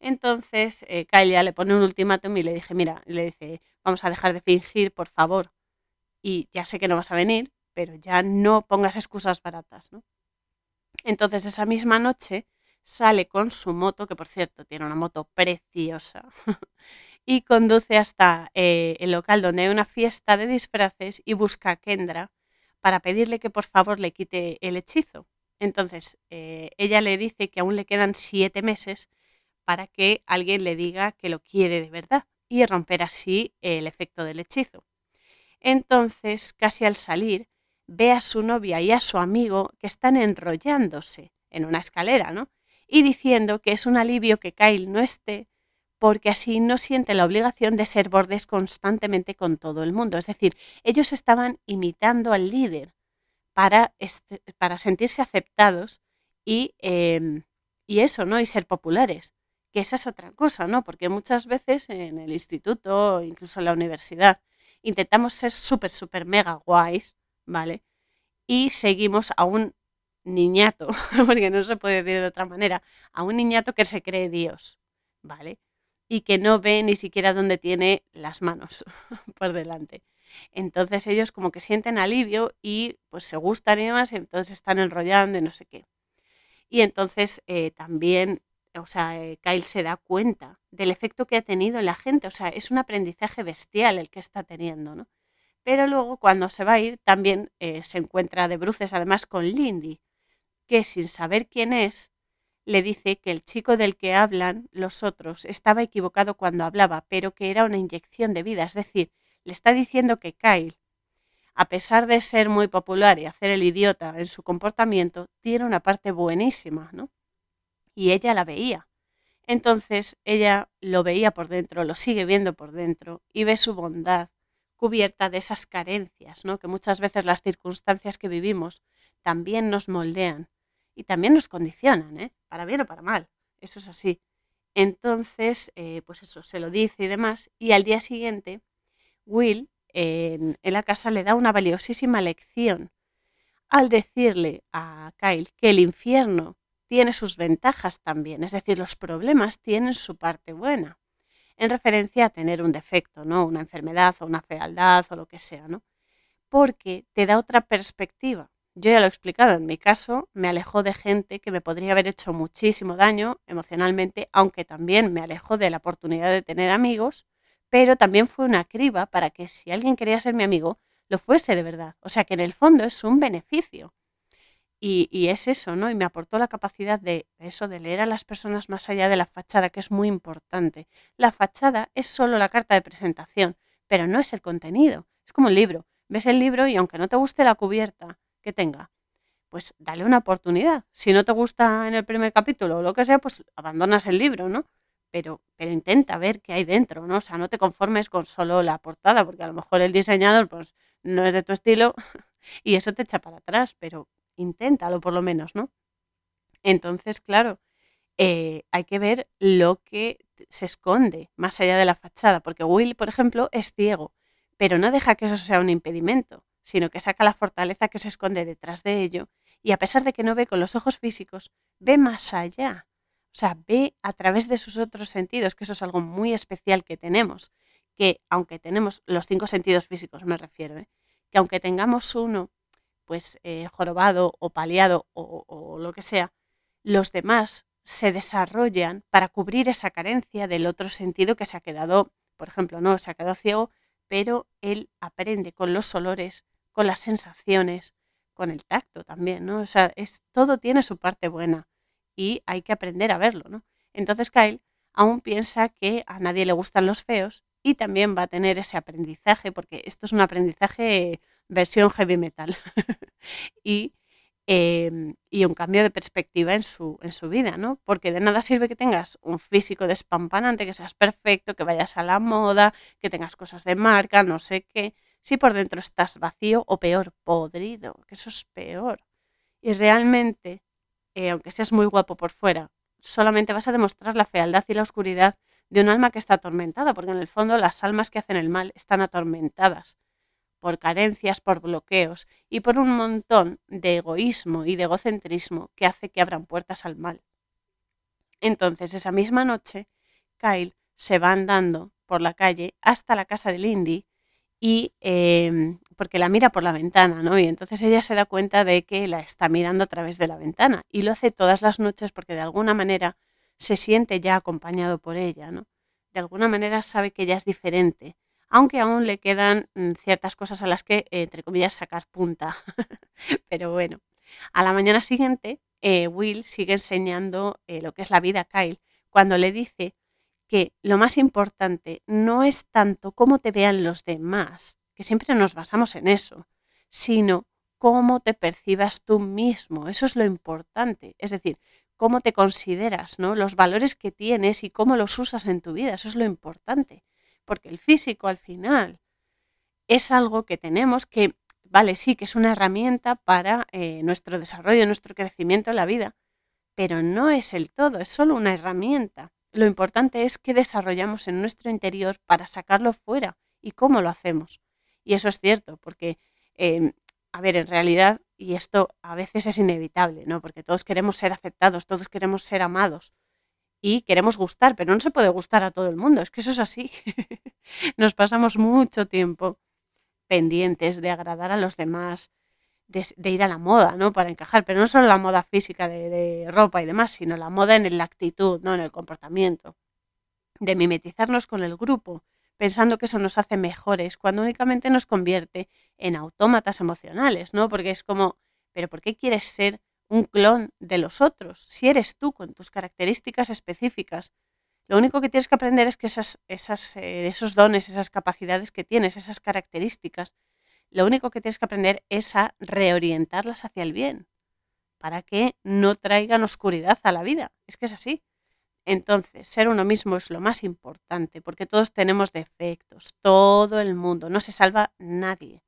Entonces, eh, Kyle ya le pone un ultimátum y le dije, mira, le dice, vamos a dejar de fingir, por favor. Y ya sé que no vas a venir, pero ya no pongas excusas baratas, ¿no? Entonces, esa misma noche sale con su moto, que por cierto tiene una moto preciosa, y conduce hasta eh, el local donde hay una fiesta de disfraces y busca a Kendra para pedirle que por favor le quite el hechizo. Entonces, eh, ella le dice que aún le quedan siete meses para que alguien le diga que lo quiere de verdad y romper así el efecto del hechizo. Entonces, casi al salir, ve a su novia y a su amigo que están enrollándose en una escalera, ¿no? Y diciendo que es un alivio que Kyle no esté porque así no siente la obligación de ser bordes constantemente con todo el mundo. Es decir, ellos estaban imitando al líder para, este, para sentirse aceptados y, em, y eso, ¿no? Y ser populares que esa es otra cosa, ¿no? Porque muchas veces en el instituto o incluso en la universidad intentamos ser súper, súper mega guays, ¿vale? Y seguimos a un niñato, porque no se puede decir de otra manera, a un niñato que se cree Dios, ¿vale? Y que no ve ni siquiera dónde tiene las manos por delante. Entonces ellos como que sienten alivio y pues se gustan y demás, entonces están enrollando y no sé qué. Y entonces eh, también o sea, eh, Kyle se da cuenta del efecto que ha tenido en la gente, o sea, es un aprendizaje bestial el que está teniendo, ¿no? Pero luego cuando se va a ir también eh, se encuentra de bruces además con Lindy, que sin saber quién es, le dice que el chico del que hablan los otros estaba equivocado cuando hablaba, pero que era una inyección de vida, es decir, le está diciendo que Kyle, a pesar de ser muy popular y hacer el idiota en su comportamiento, tiene una parte buenísima, ¿no? y ella la veía. Entonces ella lo veía por dentro, lo sigue viendo por dentro y ve su bondad cubierta de esas carencias, ¿no? que muchas veces las circunstancias que vivimos también nos moldean y también nos condicionan, ¿eh? para bien o para mal, eso es así. Entonces, eh, pues eso, se lo dice y demás, y al día siguiente, Will en, la casa le da una valiosísima lección al decirle a Kyle que el infierno tiene sus ventajas también, es decir, los problemas tienen su parte buena, en referencia a tener un defecto, ¿no? Una enfermedad o una fealdad o lo que sea, ¿no? Porque te da otra perspectiva. Yo ya lo he explicado, en mi caso me alejó de gente que me podría haber hecho muchísimo daño emocionalmente, aunque también me alejó de la oportunidad de tener amigos, pero también fue una criba para que si alguien quería ser mi amigo, lo fuese de verdad. O sea que en el fondo es un beneficio. Y, es eso, ¿no? Y me aportó la capacidad de eso, de leer a las personas más allá de la fachada, que es muy importante. La fachada es solo la carta de presentación, pero no es el contenido. Es como un libro. Ves el libro y aunque no te guste la cubierta que tenga, pues dale una oportunidad. Si no te gusta en el primer capítulo o lo que sea, pues abandonas el libro, ¿no? Pero, pero intenta ver qué hay dentro, ¿no? O sea, no te conformes con solo la portada, porque a lo mejor el diseñador, pues, no es de tu estilo y eso te echa para atrás, pero inténtalo por lo menos, ¿no? Entonces, claro, eh, hay que ver lo que se esconde más allá de la fachada, porque Will, por ejemplo, es ciego, pero no deja que eso sea un impedimento, sino que saca la fortaleza que se esconde detrás de ello y a pesar de que no ve con los ojos físicos, ve más allá. O sea, ve a través de sus otros sentidos, que eso es algo muy especial que tenemos, que aunque tenemos los cinco sentidos físicos, me refiero, ¿eh? que aunque tengamos uno pues eh, jorobado o paliado o, lo que sea, los demás se desarrollan para cubrir esa carencia del otro sentido que se ha quedado, por ejemplo, no, se ha quedado ciego, pero él aprende con los olores, con las sensaciones, con el tacto también, ¿no? O sea, es, todo tiene su parte buena y hay que aprender a verlo, ¿no? Entonces Kyle aún piensa que a nadie le gustan los feos y también va a tener ese aprendizaje, porque esto es un aprendizaje versión heavy metal. y em, y un cambio de perspectiva en su, en su vida, ¿no? Porque de nada sirve que tengas un físico despampanante, que seas perfecto, que vayas a la moda, que tengas cosas de marca, no sé qué, si por dentro estás vacío o peor, podrido, que eso es peor. Y realmente, eh, aunque seas muy guapo por fuera, solamente vas a demostrar la fealdad y la oscuridad de un alma que está atormentada, porque en el fondo las almas que hacen el mal están atormentadas por carencias, por bloqueos y por un montón de egoísmo y de egocentrismo que hace que abran puertas al mal. Entonces, esa misma noche, Kyle se va andando por la calle hasta la casa de Lindy y em, porque la mira por la ventana, ¿no? Y entonces ella se da cuenta de que la está mirando a través de la ventana y lo hace todas las noches porque de alguna manera se siente ya acompañado por ella, ¿no? De alguna manera sabe que ella es diferente, aunque aún le quedan mm, ciertas cosas a las que, entre comillas, sacar punta. Pero bueno, a la mañana siguiente, eh, Will sigue enseñando eh, lo que es la vida a Kyle cuando le dice que lo más importante no es tanto cómo te vean los demás, que siempre nos basamos en eso, sino cómo te percibas tú mismo. Eso es lo importante. Es decir, cómo te consideras, ¿no? Los valores que tienes y cómo los usas en tu vida. Eso es lo importante. Porque el físico al final es algo que tenemos que, vale, sí, que es una herramienta para eh, nuestro desarrollo, nuestro crecimiento en la vida, pero no es el todo, es solo una herramienta. Lo importante es qué desarrollamos en nuestro interior para sacarlo fuera y cómo lo hacemos. Y eso es cierto, porque, em, a ver, en realidad, y esto a veces es inevitable, ¿no? Porque todos queremos ser aceptados, todos queremos ser amados y queremos gustar, pero no se puede gustar a todo el mundo, es que eso es así. Nos pasamos mucho tiempo pendientes de agradar a los demás, de, ir a la moda, ¿no? Para encajar, pero no solo la moda física de, ropa y demás, sino la moda en la actitud, ¿no? En el comportamiento. De mimetizarnos con el grupo, pensando que eso nos hace mejores, cuando únicamente nos convierte en autómatas emocionales, ¿no? Porque es como, pero ¿por qué quieres ser un clon de los otros? Si eres tú con tus características específicas, lo único que tienes que aprender es que esas, esas, eh, esos dones, esas capacidades que tienes, esas características, lo único que tienes que aprender es a reorientarlas hacia el bien, para que no traigan oscuridad a la vida. Es que es así. Entonces, ser uno mismo es lo más importante, porque todos tenemos defectos, todo el mundo, no se salva nadie,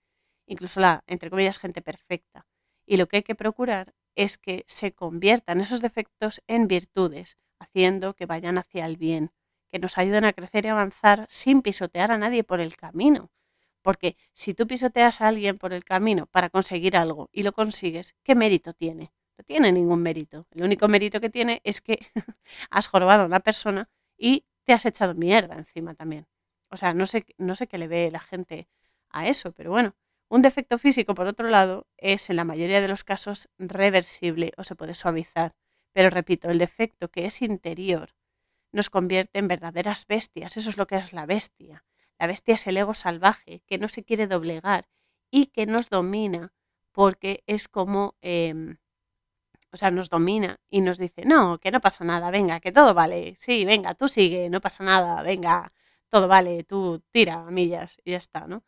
incluso la, entre comillas, gente perfecta. Y lo que hay que procurar es que se conviertan esos defectos en virtudes, haciendo que vayan hacia el bien, que nos ayuden a crecer y avanzar sin pisotear a nadie por el camino. Porque si tú pisoteas a alguien por el camino para conseguir algo y lo consigues, ¿qué mérito tiene? No tiene ningún mérito. El único mérito que tiene es que has jorobado a una persona y te has echado mierda encima también. O sea, no sé, no sé qué le ve la gente a eso, pero bueno. Un defecto físico, por otro lado, es en la mayoría de los casos reversible o se puede suavizar. Pero repito, el defecto que es interior nos convierte en verdaderas bestias. Eso es lo que es la bestia. La bestia es el ego salvaje que no se quiere doblegar y que nos domina porque es como, em, o sea, nos domina y nos dice, no, que no pasa nada, venga, que todo vale, sí, venga, tú sigue, no pasa nada, venga, todo vale, tú tira millas y ya está, ¿no?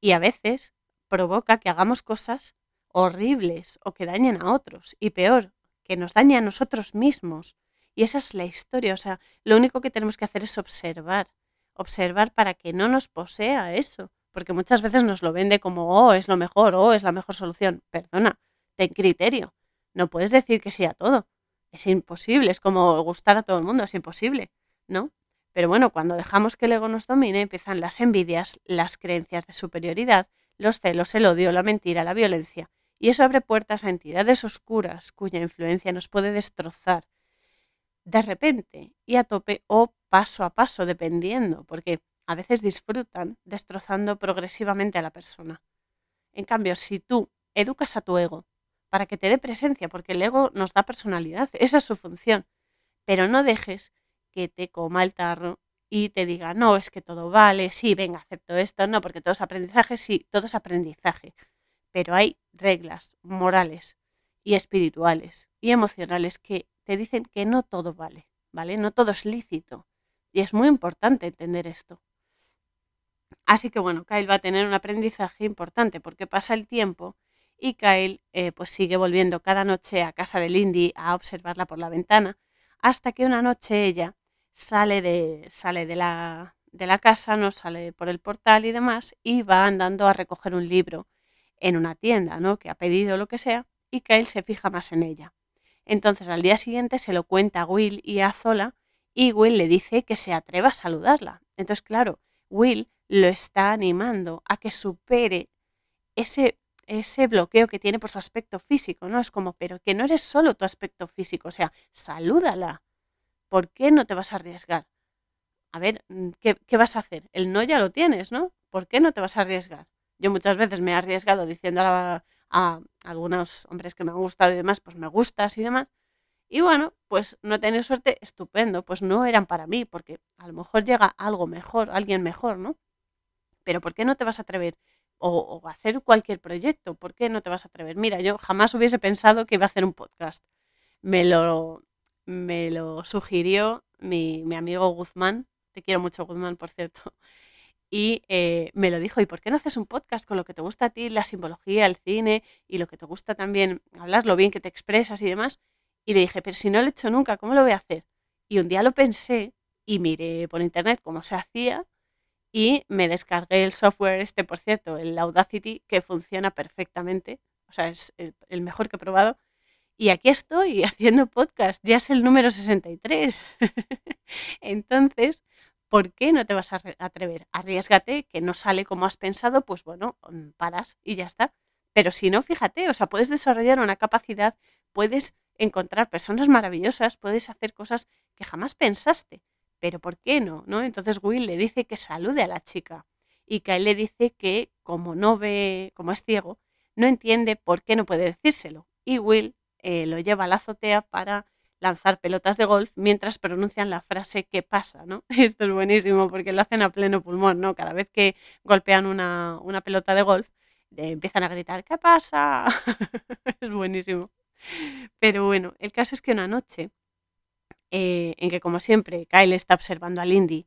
Y a veces provoca que hagamos cosas horribles o que dañen a otros y peor, que nos dañe a nosotros mismos. Y esa es la historia, o sea, lo único que tenemos que hacer es observar observar para que no nos posea eso, porque muchas veces nos lo vende como, oh, es lo mejor, oh, es la mejor solución. Perdona, ten criterio. No puedes decir que sí a todo. Es imposible, es como gustar a todo el mundo, es imposible, ¿no? Pero bueno, cuando dejamos que el ego nos domine, empiezan las envidias, las creencias de superioridad, los celos, el odio, la mentira, la violencia. Y eso abre puertas a entidades oscuras cuya influencia nos puede destrozar de repente y a tope o paso a paso, dependiendo, porque a veces disfrutan destrozando progresivamente a la persona. En cambio, si tú educas a tu ego para que te dé presencia, porque el ego nos da personalidad, esa es su función, pero no dejes que te coma el tarro y te diga, no, es que todo vale, sí, venga, acepto esto, no, porque todo es aprendizaje, sí, todo es aprendizaje, pero hay reglas morales y espirituales y emocionales que te dicen que no todo vale, ¿vale? No todo es lícito. Y es muy importante entender esto. Así que bueno, Kyle va a tener un aprendizaje importante porque pasa el tiempo y Kyle eh, pues sigue volviendo cada noche a casa de Lindy a observarla por la ventana hasta que una noche ella sale de, sale de, la, de la casa, no sale por el portal y demás y va andando a recoger un libro en una tienda, ¿no? Que ha pedido lo que sea y Kyle se fija más en ella. Entonces al día siguiente se lo cuenta a Will y a Zola y Will le dice que se atreva a saludarla. Entonces, claro, Will lo está animando a que supere ese, ese bloqueo que tiene por su aspecto físico, ¿no? Es como, pero que no eres solo tu aspecto físico, o sea, salúdala. ¿Por qué no te vas a arriesgar? A ver, mm, ¿qué, qué vas a hacer? El no ya lo tienes, ¿no? ¿Por qué no te vas a arriesgar? Yo muchas veces me he arriesgado diciendo a, a algunos hombres que me han gustado y demás, pues me gustas y demás. Y bueno, pues no tener suerte, estupendo, pues no eran para mí, porque a lo mejor llega algo mejor, alguien mejor, ¿no? Pero ¿por qué no te vas a atrever? O, hacer cualquier proyecto, ¿por qué no te vas a atrever? Mira, yo jamás hubiese pensado que iba a hacer un podcast. Me lo, me lo sugirió mi, mi amigo Guzmán, te quiero mucho Guzmán, por cierto, y eh, me lo dijo, ¿y por qué no haces un podcast con lo que te gusta a ti, la simbología, el cine y lo que te gusta también hablar, lo bien que te expresas y demás? Y le dije, pero si no lo he hecho nunca, ¿cómo lo voy a hacer? Y un día lo pensé y miré por internet cómo se hacía y me descargué el software este, por cierto, el Audacity, que funciona perfectamente, o sea, es el, mejor que he probado. Y aquí estoy haciendo podcast, ya es el número 63. Entonces, ¿por qué no te vas a atrever? Arriesgate, que no sale como has pensado, pues bueno, mm, paras y ya está. Pero si no, fíjate, o sea, puedes desarrollar una capacidad, puedes encontrar personas maravillosas, puedes hacer cosas que jamás pensaste. Pero ¿por qué no? ¿no? Entonces Will le dice que salude a la chica y él le dice que como no ve, como es ciego, no entiende por qué no puede decírselo. Y Will eh, lo lleva a la azotea para lanzar pelotas de golf mientras pronuncian la frase ¿qué pasa? ¿no? Esto es buenísimo porque lo hacen a pleno pulmón, ¿no? Cada vez que golpean una, pelota de golf, empiezan a gritar ¿qué pasa? es buenísimo. Pero bueno, el caso es que una noche, eh, en que como siempre Kyle está observando a Lindy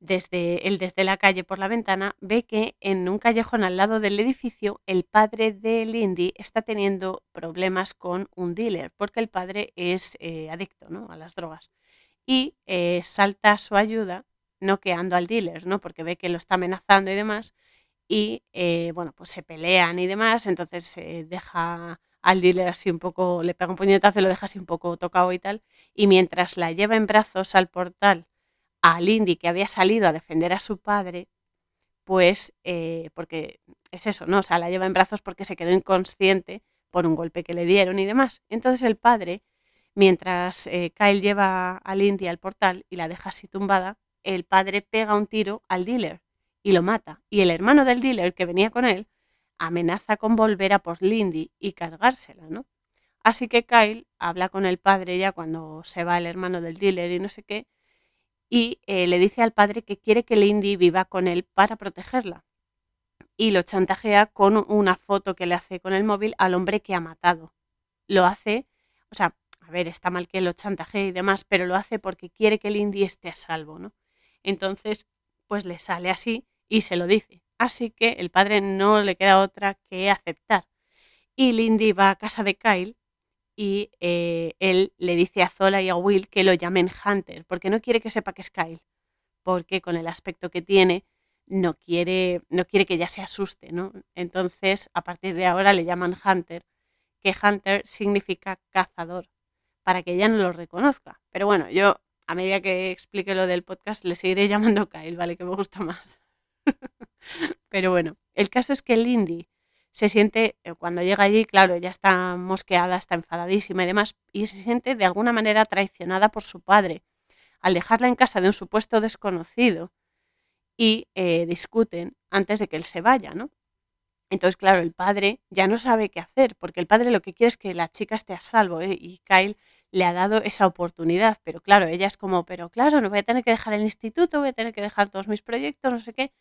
desde, él desde la calle por la ventana, ve que en un callejón al lado del edificio el padre de Lindy está teniendo problemas con un dealer, porque el padre es eh, adicto a las drogas. Y eh, salta a su ayuda, noqueando al dealer, ¿no? porque ve que lo está amenazando y demás. Y bueno, pues se pelean y demás, entonces deja al dealer así un poco, le pega un puñetazo y lo deja así un poco tocado y tal. Y mientras la lleva en brazos al portal a Lindy, que había salido a defender a su padre, pues, eh, porque es eso, ¿no? O sea, la lleva en brazos porque se quedó inconsciente por un golpe que le dieron y demás. Entonces el padre, mientras eh, Kyle lleva a Lindy al portal y la deja así tumbada, el padre pega un tiro al dealer y lo mata. Y el hermano del dealer que venía con él amenaza con volver a por Lindy y cargársela, ¿no? Así que Kyle habla con el padre ya cuando se va el hermano del dealer y no sé qué, y eh, le dice al padre que quiere que Lindy viva con él para protegerla. Y lo chantajea con una foto que le hace con el móvil al hombre que ha matado. Lo hace, o sea, a ver, está mal que lo chantajee y demás, pero lo hace porque quiere que Lindy esté a salvo, ¿no? Entonces, pues le sale así y se lo dice. Así que el padre no le queda otra que aceptar. Y Lindy va a casa de Kyle y eh, él le dice a Zola y a Will que lo llamen Hunter, porque no quiere que sepa que es Kyle, porque con el aspecto que tiene no quiere, no quiere que ya se asuste, ¿no? Entonces, a partir de ahora le llaman Hunter, que Hunter significa cazador, para que ella no lo reconozca. Pero bueno, yo a medida que explique lo del podcast le seguiré llamando Kyle, ¿vale? Que me gusta más. Pero bueno, el caso es que Lindy se siente, eh, cuando llega allí, claro, ya está mosqueada, está enfadadísima y demás, y se siente de alguna manera traicionada por su padre, al dejarla en casa de un supuesto desconocido y eh, discuten antes de que él se vaya, ¿no? Entonces, claro, el padre ya no sabe qué hacer, porque el padre lo que quiere es que la chica esté a salvo, ¿eh? y Kyle le ha dado esa oportunidad, pero claro, ella es como, pero claro, no voy a tener que dejar el instituto, voy a tener que dejar todos mis proyectos, no sé qué.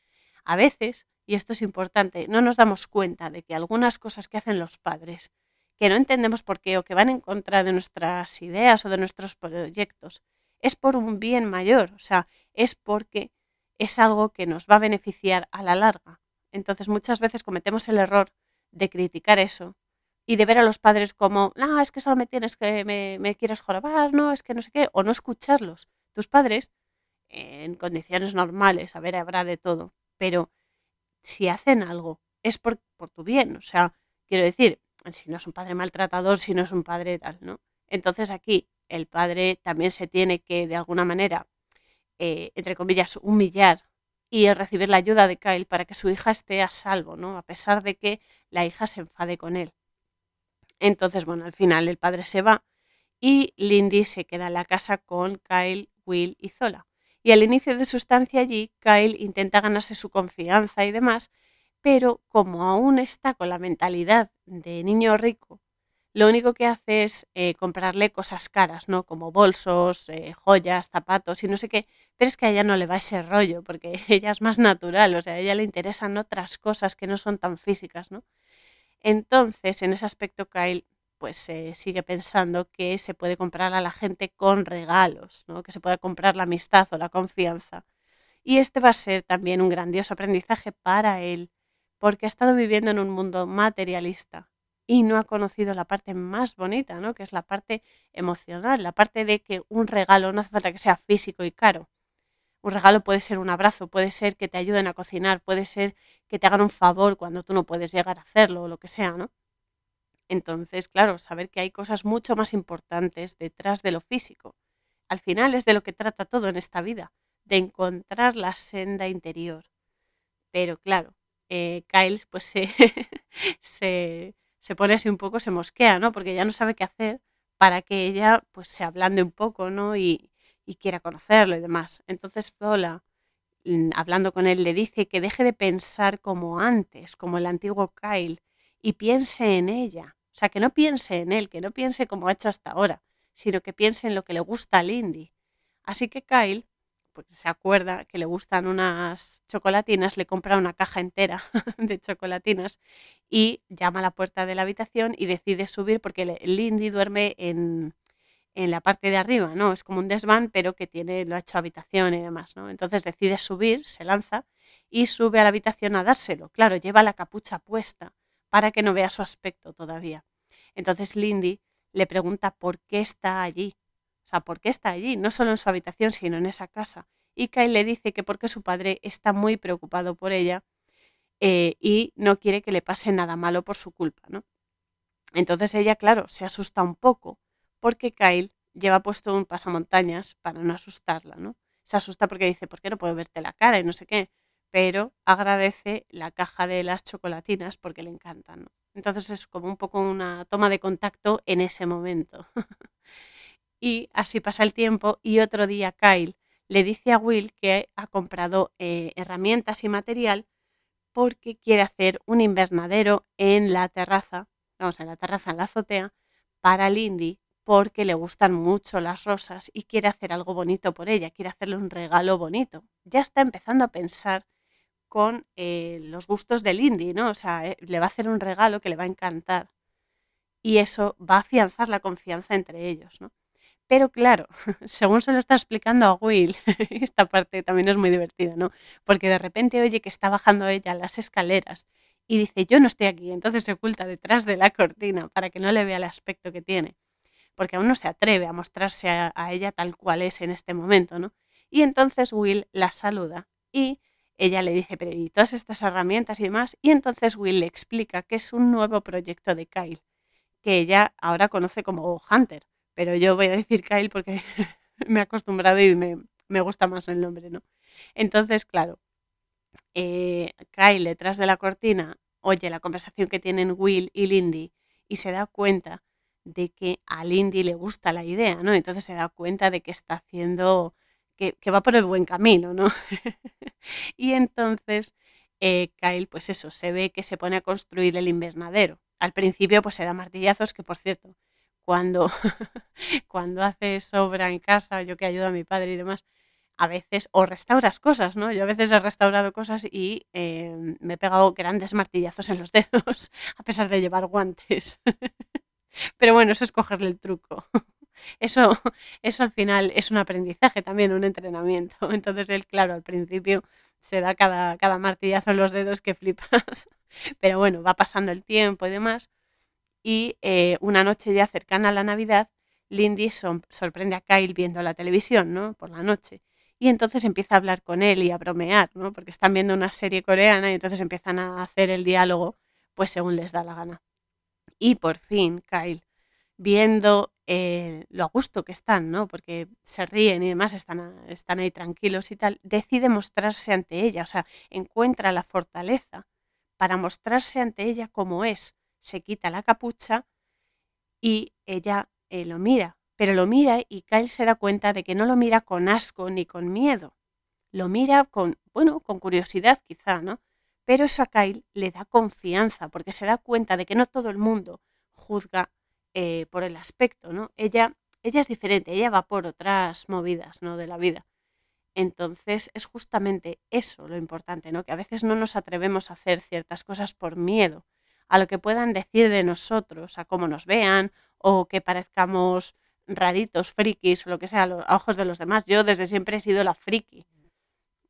A veces y esto es importante, no nos damos cuenta de que algunas cosas que hacen los padres, que no entendemos por qué o que van en contra de nuestras ideas o de nuestros proyectos, es por un bien mayor, o sea, es porque es algo que nos va a beneficiar a la larga. Entonces muchas veces cometemos el error de criticar eso y de ver a los padres como, no, es que solo me tienes que, me, me quieres jorobar, no, es que no sé qué, o no escucharlos. Tus padres, en condiciones normales, a ver, habrá de todo, pero si hacen algo, es por, por tu bien, o sea, quiero decir, si no es un padre maltratador, si no es un padre tal, ¿no? Entonces aquí el padre también se tiene que, de alguna manera, eh, entre comillas, humillar y recibir la ayuda de Kyle para que su hija esté a salvo, ¿no? A pesar de que la hija se enfade con él. Entonces, bueno, al final el padre se va y Lindy se queda en la casa con Kyle, Will y Zola. Y al inicio de su estancia allí, Kyle intenta ganarse su confianza y demás, pero como aún está con la mentalidad de niño rico, lo único que hace es eh, comprarle cosas caras, ¿no? Como bolsos, eh, joyas, zapatos y no sé qué, pero es que a ella no le va ese rollo, porque ella es más natural, o sea, a ella le interesan otras cosas que no son tan físicas, ¿no? Entonces, en ese aspecto, Kyle pues sigue pensando que se puede comprar a la gente con regalos, ¿no? que se puede comprar la amistad o la confianza. Y este va a ser también un grandioso aprendizaje para él, porque ha estado viviendo en un mundo materialista y no ha conocido la parte más bonita, ¿no? que es la parte emocional, la parte de que un regalo no hace falta que sea físico y caro, un regalo puede ser un abrazo, puede ser que te ayuden a cocinar, puede ser que te hagan un favor cuando tú no puedes llegar a hacerlo o lo que sea, ¿no? Entonces, claro, saber que hay cosas mucho más importantes detrás de lo físico. Al final es de lo que trata todo en esta vida, de encontrar la senda interior. Pero claro, eh, Kyle pues se, se, se, pone así un poco, se mosquea, ¿no? Porque ya no sabe qué hacer para que ella pues se ablande un poco, ¿no? Y, y quiera conocerlo y demás. Entonces Zola, mm, hablando con él, le dice que deje de pensar como antes, como el antiguo Kyle, y piense en ella. O sea, que no piense en él, que no piense como ha hecho hasta ahora, sino que piense en lo que le gusta a Lindy. Así que Kyle, pues se acuerda que le gustan unas chocolatinas, le compra una caja entera de chocolatinas y llama a la puerta de la habitación y decide subir porque Lindy duerme en, en la parte de arriba, ¿no? Es como un desván, pero que tiene, lo ha hecho habitación y demás, ¿no? Entonces decide subir, se lanza y sube a la habitación a dárselo. Claro, lleva la capucha puesta para que no vea su aspecto todavía. Entonces Lindy le pregunta por qué está allí. O sea, ¿por qué está allí? No solo en su habitación, sino en esa casa. Y Kyle le dice que porque su padre está muy preocupado por ella eh, y no quiere que le pase nada malo por su culpa, ¿no? Entonces ella, claro, se asusta un poco porque Kyle lleva puesto un pasamontañas para no asustarla, ¿no? Se asusta porque dice, ¿por qué no puedo verte la cara? y no sé qué. Pero agradece la caja de las chocolatinas porque le encantan. Entonces es como un poco una toma de contacto en ese momento. y así pasa el tiempo y otro día Kyle le dice a Will que ha comprado eh, herramientas y material porque quiere hacer un invernadero en la terraza, vamos, en la terraza, en la azotea, para Lindy porque le gustan mucho las rosas y quiere hacer algo bonito por ella, quiere hacerle un regalo bonito. Ya está empezando a pensar con eh, los gustos del indie, ¿no? O sea, eh, le va a hacer un regalo que le va a encantar. Y eso va a afianzar la confianza entre ellos, ¿no? Pero claro, según se lo está explicando a Will, esta parte también es muy divertida, ¿no? Porque de repente oye que está bajando ella las escaleras y dice, yo no estoy aquí, entonces se oculta detrás de la cortina para que no le vea el aspecto que tiene porque aún no se atreve a mostrarse a, ella tal cual es en este momento, ¿no? Y entonces Will la saluda y ella le dice, pero ¿y todas estas herramientas y demás? Y entonces Will le explica que es un nuevo proyecto de Kyle, que ella ahora conoce como Hunter, pero yo voy a decir Kyle porque me he acostumbrado y me, gusta más el nombre, ¿no? Entonces, claro, eh, Kyle detrás de la cortina oye la conversación que tienen Will y Lindy y se da cuenta de que a Lindy le gusta la idea, ¿no? Entonces se da cuenta de que está haciendo, que, va por el buen camino, ¿no? y entonces eh, Kyle, pues eso, se ve que se pone a construir el invernadero. Al principio, pues se da martillazos, que por cierto, cuando, cuando haces obra en casa, yo que ayudo a mi padre y demás, a veces, o restauras cosas, ¿no? Yo a veces he restaurado cosas y eh, me he pegado grandes martillazos en los dedos, a pesar de llevar guantes. Pero bueno, eso es cogerle el truco. Eso, eso al final es un aprendizaje también, un entrenamiento. Entonces él, claro, al principio se da cada, cada martillazo en los dedos que flipas. Pero bueno, va pasando el tiempo y demás. Y eh, una noche ya cercana a la Navidad, Lindy sorprende a Kyle viendo la televisión, ¿no? Por la noche. Y entonces empieza a hablar con él y a bromear, ¿no? Porque están viendo una serie coreana y entonces empiezan a hacer el diálogo, pues según les da la gana. Y por fin, Kyle, viendo eh, lo a gusto que están, ¿no? Porque se ríen y demás, están, están ahí tranquilos y tal, decide mostrarse ante ella, o sea, encuentra la fortaleza para mostrarse ante ella como es. Se quita la capucha y ella eh, lo mira, pero lo mira y Kyle se da cuenta de que no lo mira con asco ni con miedo. Lo mira con, bueno, con curiosidad quizá, ¿no? Pero eso a Kyle le da confianza porque se da cuenta de que no todo el mundo juzga eh, por el aspecto, ¿no? Ella, ella es diferente, ella va por otras movidas, ¿no? De la vida. Entonces es justamente eso lo importante, ¿no? Que a veces no nos atrevemos a hacer ciertas cosas por miedo a lo que puedan decir de nosotros, a cómo nos vean o que parezcamos raritos, frikis o lo que sea a ojos de los demás. Yo desde siempre he sido la friki.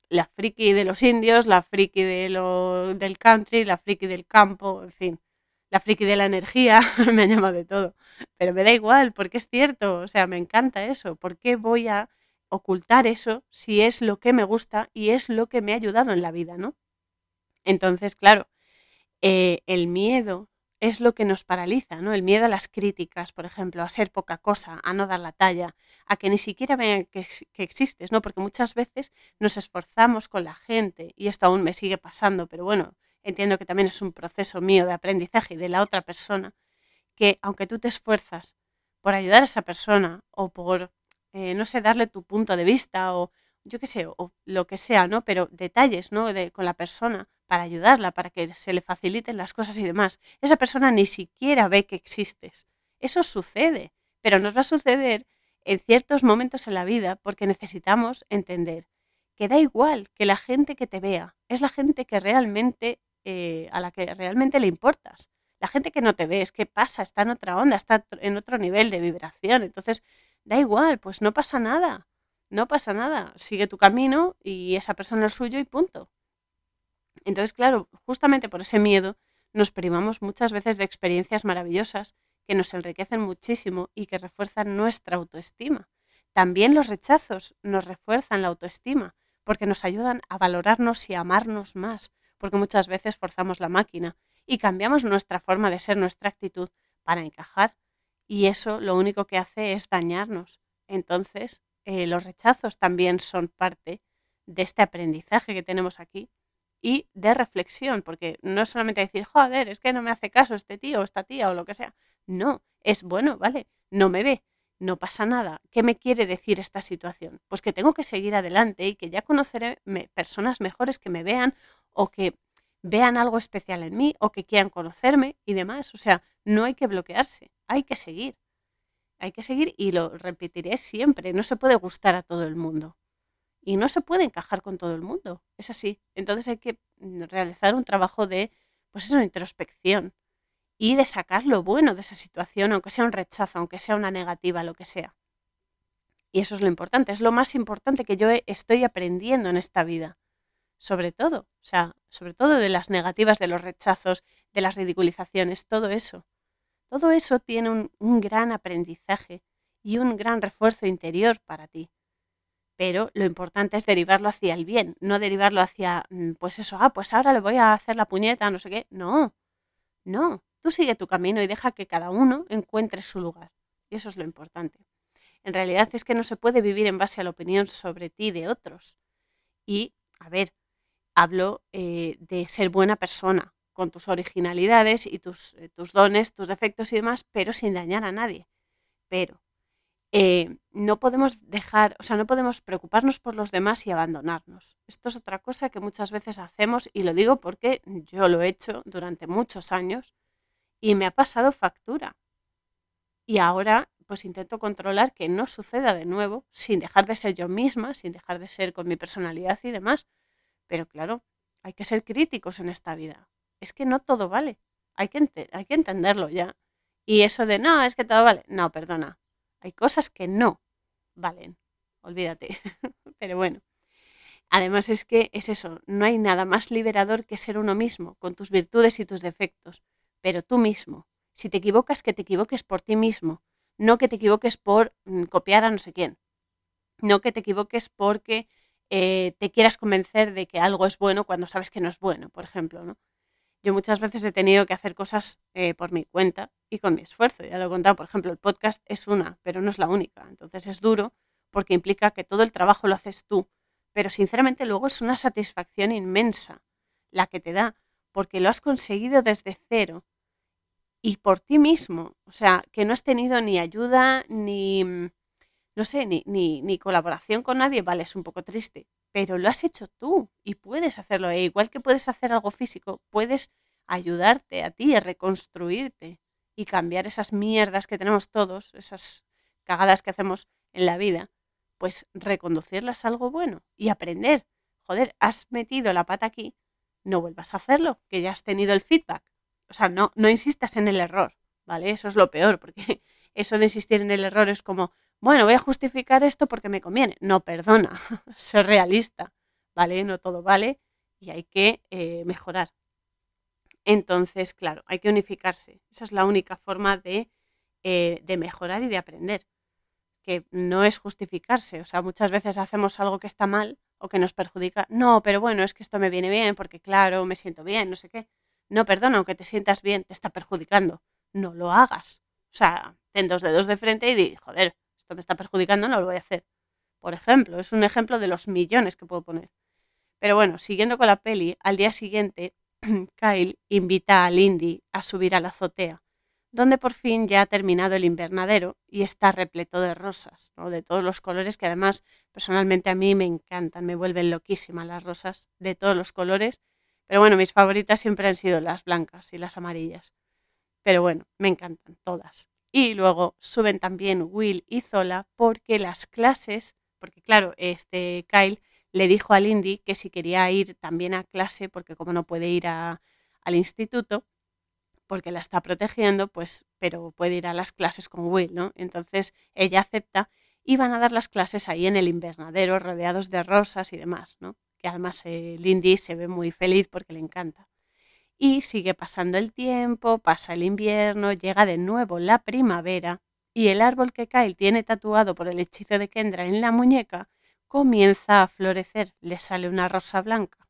La friki de los indios, la friki de lo, del country, la friki del campo, en fin. La friki de la energía, me han llamado de todo. Pero me da igual, porque es cierto, o sea, me encanta eso. ¿Por qué voy a ocultar eso si es lo que me gusta y es lo que me ha ayudado en la vida, ¿no? Entonces, claro, eh, el miedo es lo que nos paraliza, ¿no? El miedo a las críticas, por ejemplo, a ser poca cosa, a no dar la talla, a que ni siquiera vean que, que, existes, ¿no? Porque muchas veces nos esforzamos con la gente y esto aún me sigue pasando, pero bueno, entiendo que también es un proceso mío de aprendizaje y de la otra persona, que aunque tú te esfuerzas por ayudar a esa persona o por, eh, no sé, darle tu punto de vista o yo qué sé, o lo que sea, ¿no? Pero detalles, ¿no? Con la persona para ayudarla, para que se le faciliten las cosas y demás. Esa persona ni siquiera ve que existes. Eso sucede, pero nos va a suceder en ciertos momentos en la vida porque necesitamos entender que da igual que la gente que te vea, es la gente que realmente, eh, a la que realmente le importas. La gente que no te ve es que pasa, está en otra onda, está en otro nivel de vibración. Entonces, da igual, pues no pasa nada. No pasa nada. Sigue tu camino y esa persona es suyo y punto. Entonces, claro, justamente por ese miedo nos privamos muchas veces de experiencias maravillosas que nos enriquecen muchísimo y que refuerzan nuestra autoestima. También los rechazos nos refuerzan la autoestima porque nos ayudan a valorarnos y a amarnos más, porque muchas veces forzamos la máquina y cambiamos nuestra forma de ser, nuestra actitud para encajar y eso lo único que hace es dañarnos. Entonces, eh, los rechazos también son parte de este aprendizaje que tenemos aquí y de reflexión, porque no es solamente decir, joder, es que no me hace caso este tío o esta tía o lo que sea. No, es bueno, vale, no me ve, no pasa nada. ¿Qué me quiere decir esta situación? Pues que tengo que seguir adelante y que ya conoceré personas mejores que me vean o que vean algo especial en mí o que quieran conocerme y demás. O sea, no hay que bloquearse, hay que seguir. Hay que seguir y lo repetiré siempre. No se puede gustar a todo el mundo y no se puede encajar con todo el mundo. Es así. Entonces hay que mm, realizar un trabajo de, pues eso, introspección y de sacar lo bueno de esa situación, aunque sea un rechazo, aunque sea una negativa, lo que sea. Y eso es lo importante, es lo más importante que yo estoy aprendiendo en esta vida. Sobre todo, o sea, sobre todo de las negativas, de los rechazos, de las ridiculizaciones, todo eso. Todo eso tiene un, gran aprendizaje y un gran refuerzo interior para ti pero lo importante es derivarlo hacia el bien, no derivarlo hacia, mm, pues eso, ah, pues ahora le voy a hacer la puñeta, no sé qué. No, no, tú sigue tu camino y deja que cada uno encuentre su lugar. Y eso es lo importante. En realidad es que no se puede vivir en base a la opinión sobre ti de otros. Y, a ver, hablo eh, de ser buena persona, con tus originalidades y tus, eh, tus dones, tus defectos y demás, pero sin dañar a nadie. Pero eh, no podemos dejar, o sea, no podemos preocuparnos por los demás y abandonarnos. Esto es otra cosa que muchas veces hacemos y lo digo porque yo lo he hecho durante muchos años y me ha pasado factura. Y ahora pues intento controlar que no suceda de nuevo sin dejar de ser yo misma, sin dejar de ser con mi personalidad y demás. Pero claro, hay que ser críticos en esta vida. Es que no todo vale. Hay que, hay que entenderlo ya. Y eso de, no, es que todo vale. No, perdona Hay cosas que no valen, olvídate. Pero bueno, además es que es eso, no hay nada más liberador que ser uno mismo, con tus virtudes y tus defectos, pero tú mismo. Si te equivocas, que te equivoques por ti mismo, no que te equivoques por mm, copiar a no sé quién, no que te equivoques porque eh, te quieras convencer de que algo es bueno cuando sabes que no es bueno, por ejemplo, ¿no? Yo muchas veces he tenido que hacer cosas eh, por mi cuenta y con mi esfuerzo. Ya lo he contado, por ejemplo, el podcast es una, pero no es la única. Entonces es duro porque implica que todo el trabajo lo haces tú. Pero sinceramente luego es una satisfacción inmensa la que te da, porque lo has conseguido desde cero y por ti mismo. O sea, que no has tenido ni ayuda, ni, no sé, ni, ni, ni colaboración con nadie. Vale, es un poco triste, pero lo has hecho tú y puedes hacerlo. E igual que puedes hacer algo físico, puedes ayudarte a ti a reconstruirte y cambiar esas mierdas que tenemos todos, esas cagadas que hacemos en la vida, pues reconducirlas a algo bueno y aprender. Joder, has metido la pata aquí, no vuelvas a hacerlo, que ya has tenido el feedback. O sea, no, no insistas en el error, ¿vale? Eso es lo peor, porque eso de insistir en el error es como, bueno, voy a justificar esto porque me conviene. No, perdona, ser realista, ¿vale? No todo vale y hay que eh, mejorar. Entonces, claro, hay que unificarse. Esa es la única forma de, eh, de mejorar y de aprender, que no es justificarse. O sea, muchas veces hacemos algo que está mal o que nos perjudica. No, pero bueno, es que esto me viene bien porque, claro, me siento bien, no sé qué. No, perdona, aunque te sientas bien, te está perjudicando. No lo hagas. O sea, ten dos dedos de frente y di, joder, esto me está perjudicando, no lo voy a hacer. Por ejemplo, es un ejemplo de los millones que puedo poner. Pero bueno, siguiendo con la peli, al día siguiente, Kyle invita a Lindy a subir a la azotea, donde por fin ya ha terminado el invernadero y está repleto de rosas, ¿no? de todos los colores que además personalmente a mí me encantan, me vuelven loquísimas las rosas de todos los colores. Pero bueno, mis favoritas siempre han sido las blancas y las amarillas. Pero bueno, me encantan todas. Y luego suben también Will y Zola porque las clases, porque claro, este Kyle le dijo a Lindy que si quería ir también a clase, porque como no puede ir al instituto, porque la está protegiendo, pues, pero puede ir a las clases con Will, ¿no? Entonces ella acepta y van a dar las clases ahí en el invernadero, rodeados de rosas y demás, ¿no? Que además eh, Lindy se ve muy feliz porque le encanta. Y sigue pasando el tiempo, pasa el invierno, llega de nuevo la primavera y el árbol que Kyle tiene tatuado por el hechizo de Kendra en la muñeca comienza a florecer, le sale una rosa blanca.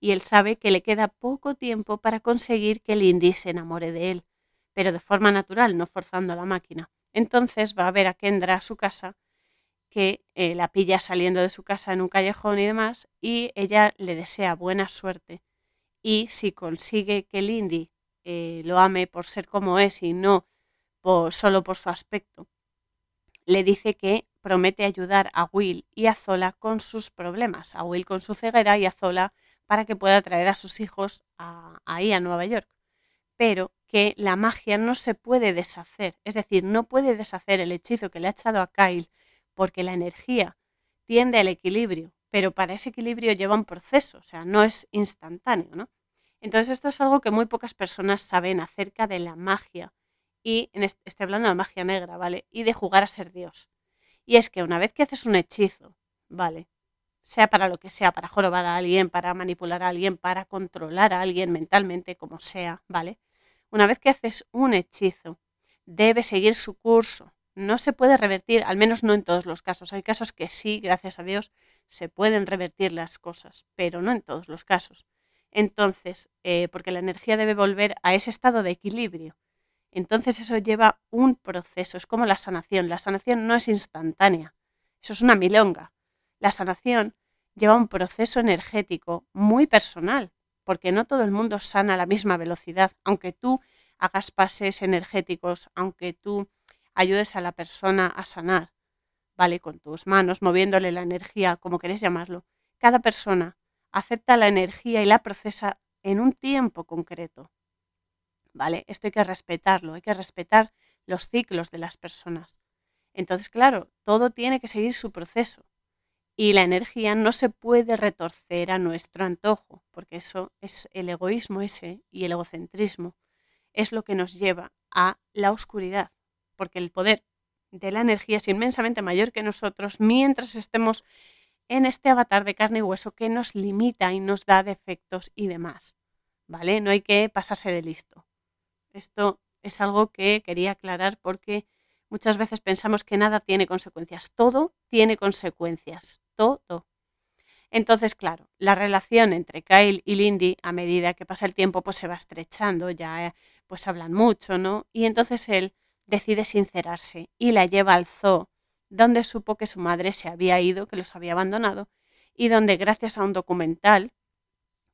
Y él sabe que le queda poco tiempo para conseguir que Lindy se enamore de él, pero de forma natural, no forzando la máquina. Entonces va a ver a Kendra a su casa, que eh, la pilla saliendo de su casa en un callejón y demás, y ella le desea buena suerte y si consigue que Lindy eh, lo ame por ser como es y no por, solo por su aspecto, le dice que promete ayudar a Will y a Zola con sus problemas, a Will con su ceguera y a Zola para que pueda traer a sus hijos ahí a Nueva York. Pero que la magia no se puede deshacer, es decir, no puede deshacer el hechizo que le ha echado a Kyle porque la energía tiende al equilibrio pero para ese equilibrio lleva un proceso, o sea, no es instantáneo, ¿no? Entonces esto es algo que muy pocas personas saben acerca de la magia y en estoy hablando de magia negra, ¿vale? Y de jugar a ser Dios. Y es que una vez que haces un hechizo, ¿vale? Sea para lo que sea, para jorobar a alguien, para manipular a alguien, para controlar a alguien mentalmente, como sea, ¿vale? Una vez que haces un hechizo, debe seguir su curso. No se puede revertir, al menos no en todos los casos. Hay casos que sí, gracias a Dios, se pueden revertir las cosas, pero no en todos los casos. Entonces, eh, porque la energía debe volver a ese estado de equilibrio. Entonces eso lleva un proceso, es como la sanación. La sanación no es instantánea, eso es una milonga. La sanación lleva un proceso energético muy personal, porque no todo el mundo sana a la misma velocidad, aunque tú hagas pases energéticos, aunque tú ayudes a la persona a sanar. ¿vale? Con tus manos, moviéndole la energía, como queréis llamarlo. Cada persona acepta la energía y la procesa en un tiempo concreto, ¿vale? Esto hay que respetarlo, hay que respetar los ciclos de las personas. Entonces, claro, todo tiene que seguir su proceso y la energía no se puede retorcer a nuestro antojo, porque eso es el egoísmo ese y el egocentrismo, es lo que nos lleva a la oscuridad, porque el poder de la energía es inmensamente mayor que nosotros mientras estemos en este avatar de carne y hueso que nos limita y nos da defectos y demás. ¿Vale? No hay que pasarse de listo. Esto es algo que quería aclarar porque muchas veces pensamos que nada tiene consecuencias. Todo tiene consecuencias. Todo. Entonces, claro, la relación entre Kyle y Lindy, a medida que pasa el tiempo, pues se va estrechando, ya pues hablan mucho, ¿no? Y entonces él decide sincerarse y la lleva al zoo, donde supo que su madre se había ido, que los había abandonado, y donde gracias a un documental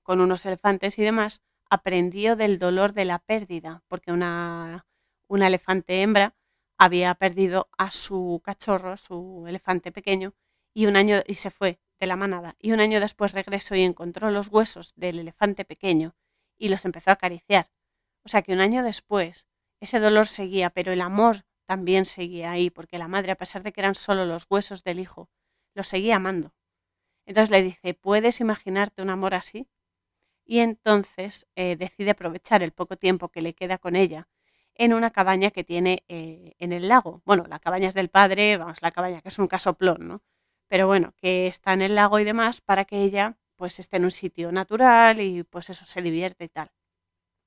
con unos elefantes y demás, aprendió del dolor de la pérdida, porque una, una elefante hembra había perdido a su cachorro, su elefante pequeño, y un año y se fue de la manada. Y un año después regresó y encontró los huesos del elefante pequeño y los empezó a acariciar. O sea que un año después ese dolor seguía, pero el amor también seguía ahí, porque la madre, a pesar de que eran solo los huesos del hijo, lo seguía amando. Entonces le dice, ¿puedes imaginarte un amor así? Y entonces eh, decide aprovechar el poco tiempo que le queda con ella en una cabaña que tiene eh, en el lago. Bueno, la cabaña es del padre, vamos, la cabaña que es un casoplón, ¿no? Pero bueno, que está en el lago y demás para que ella pues esté en un sitio natural y pues eso se divierte y tal.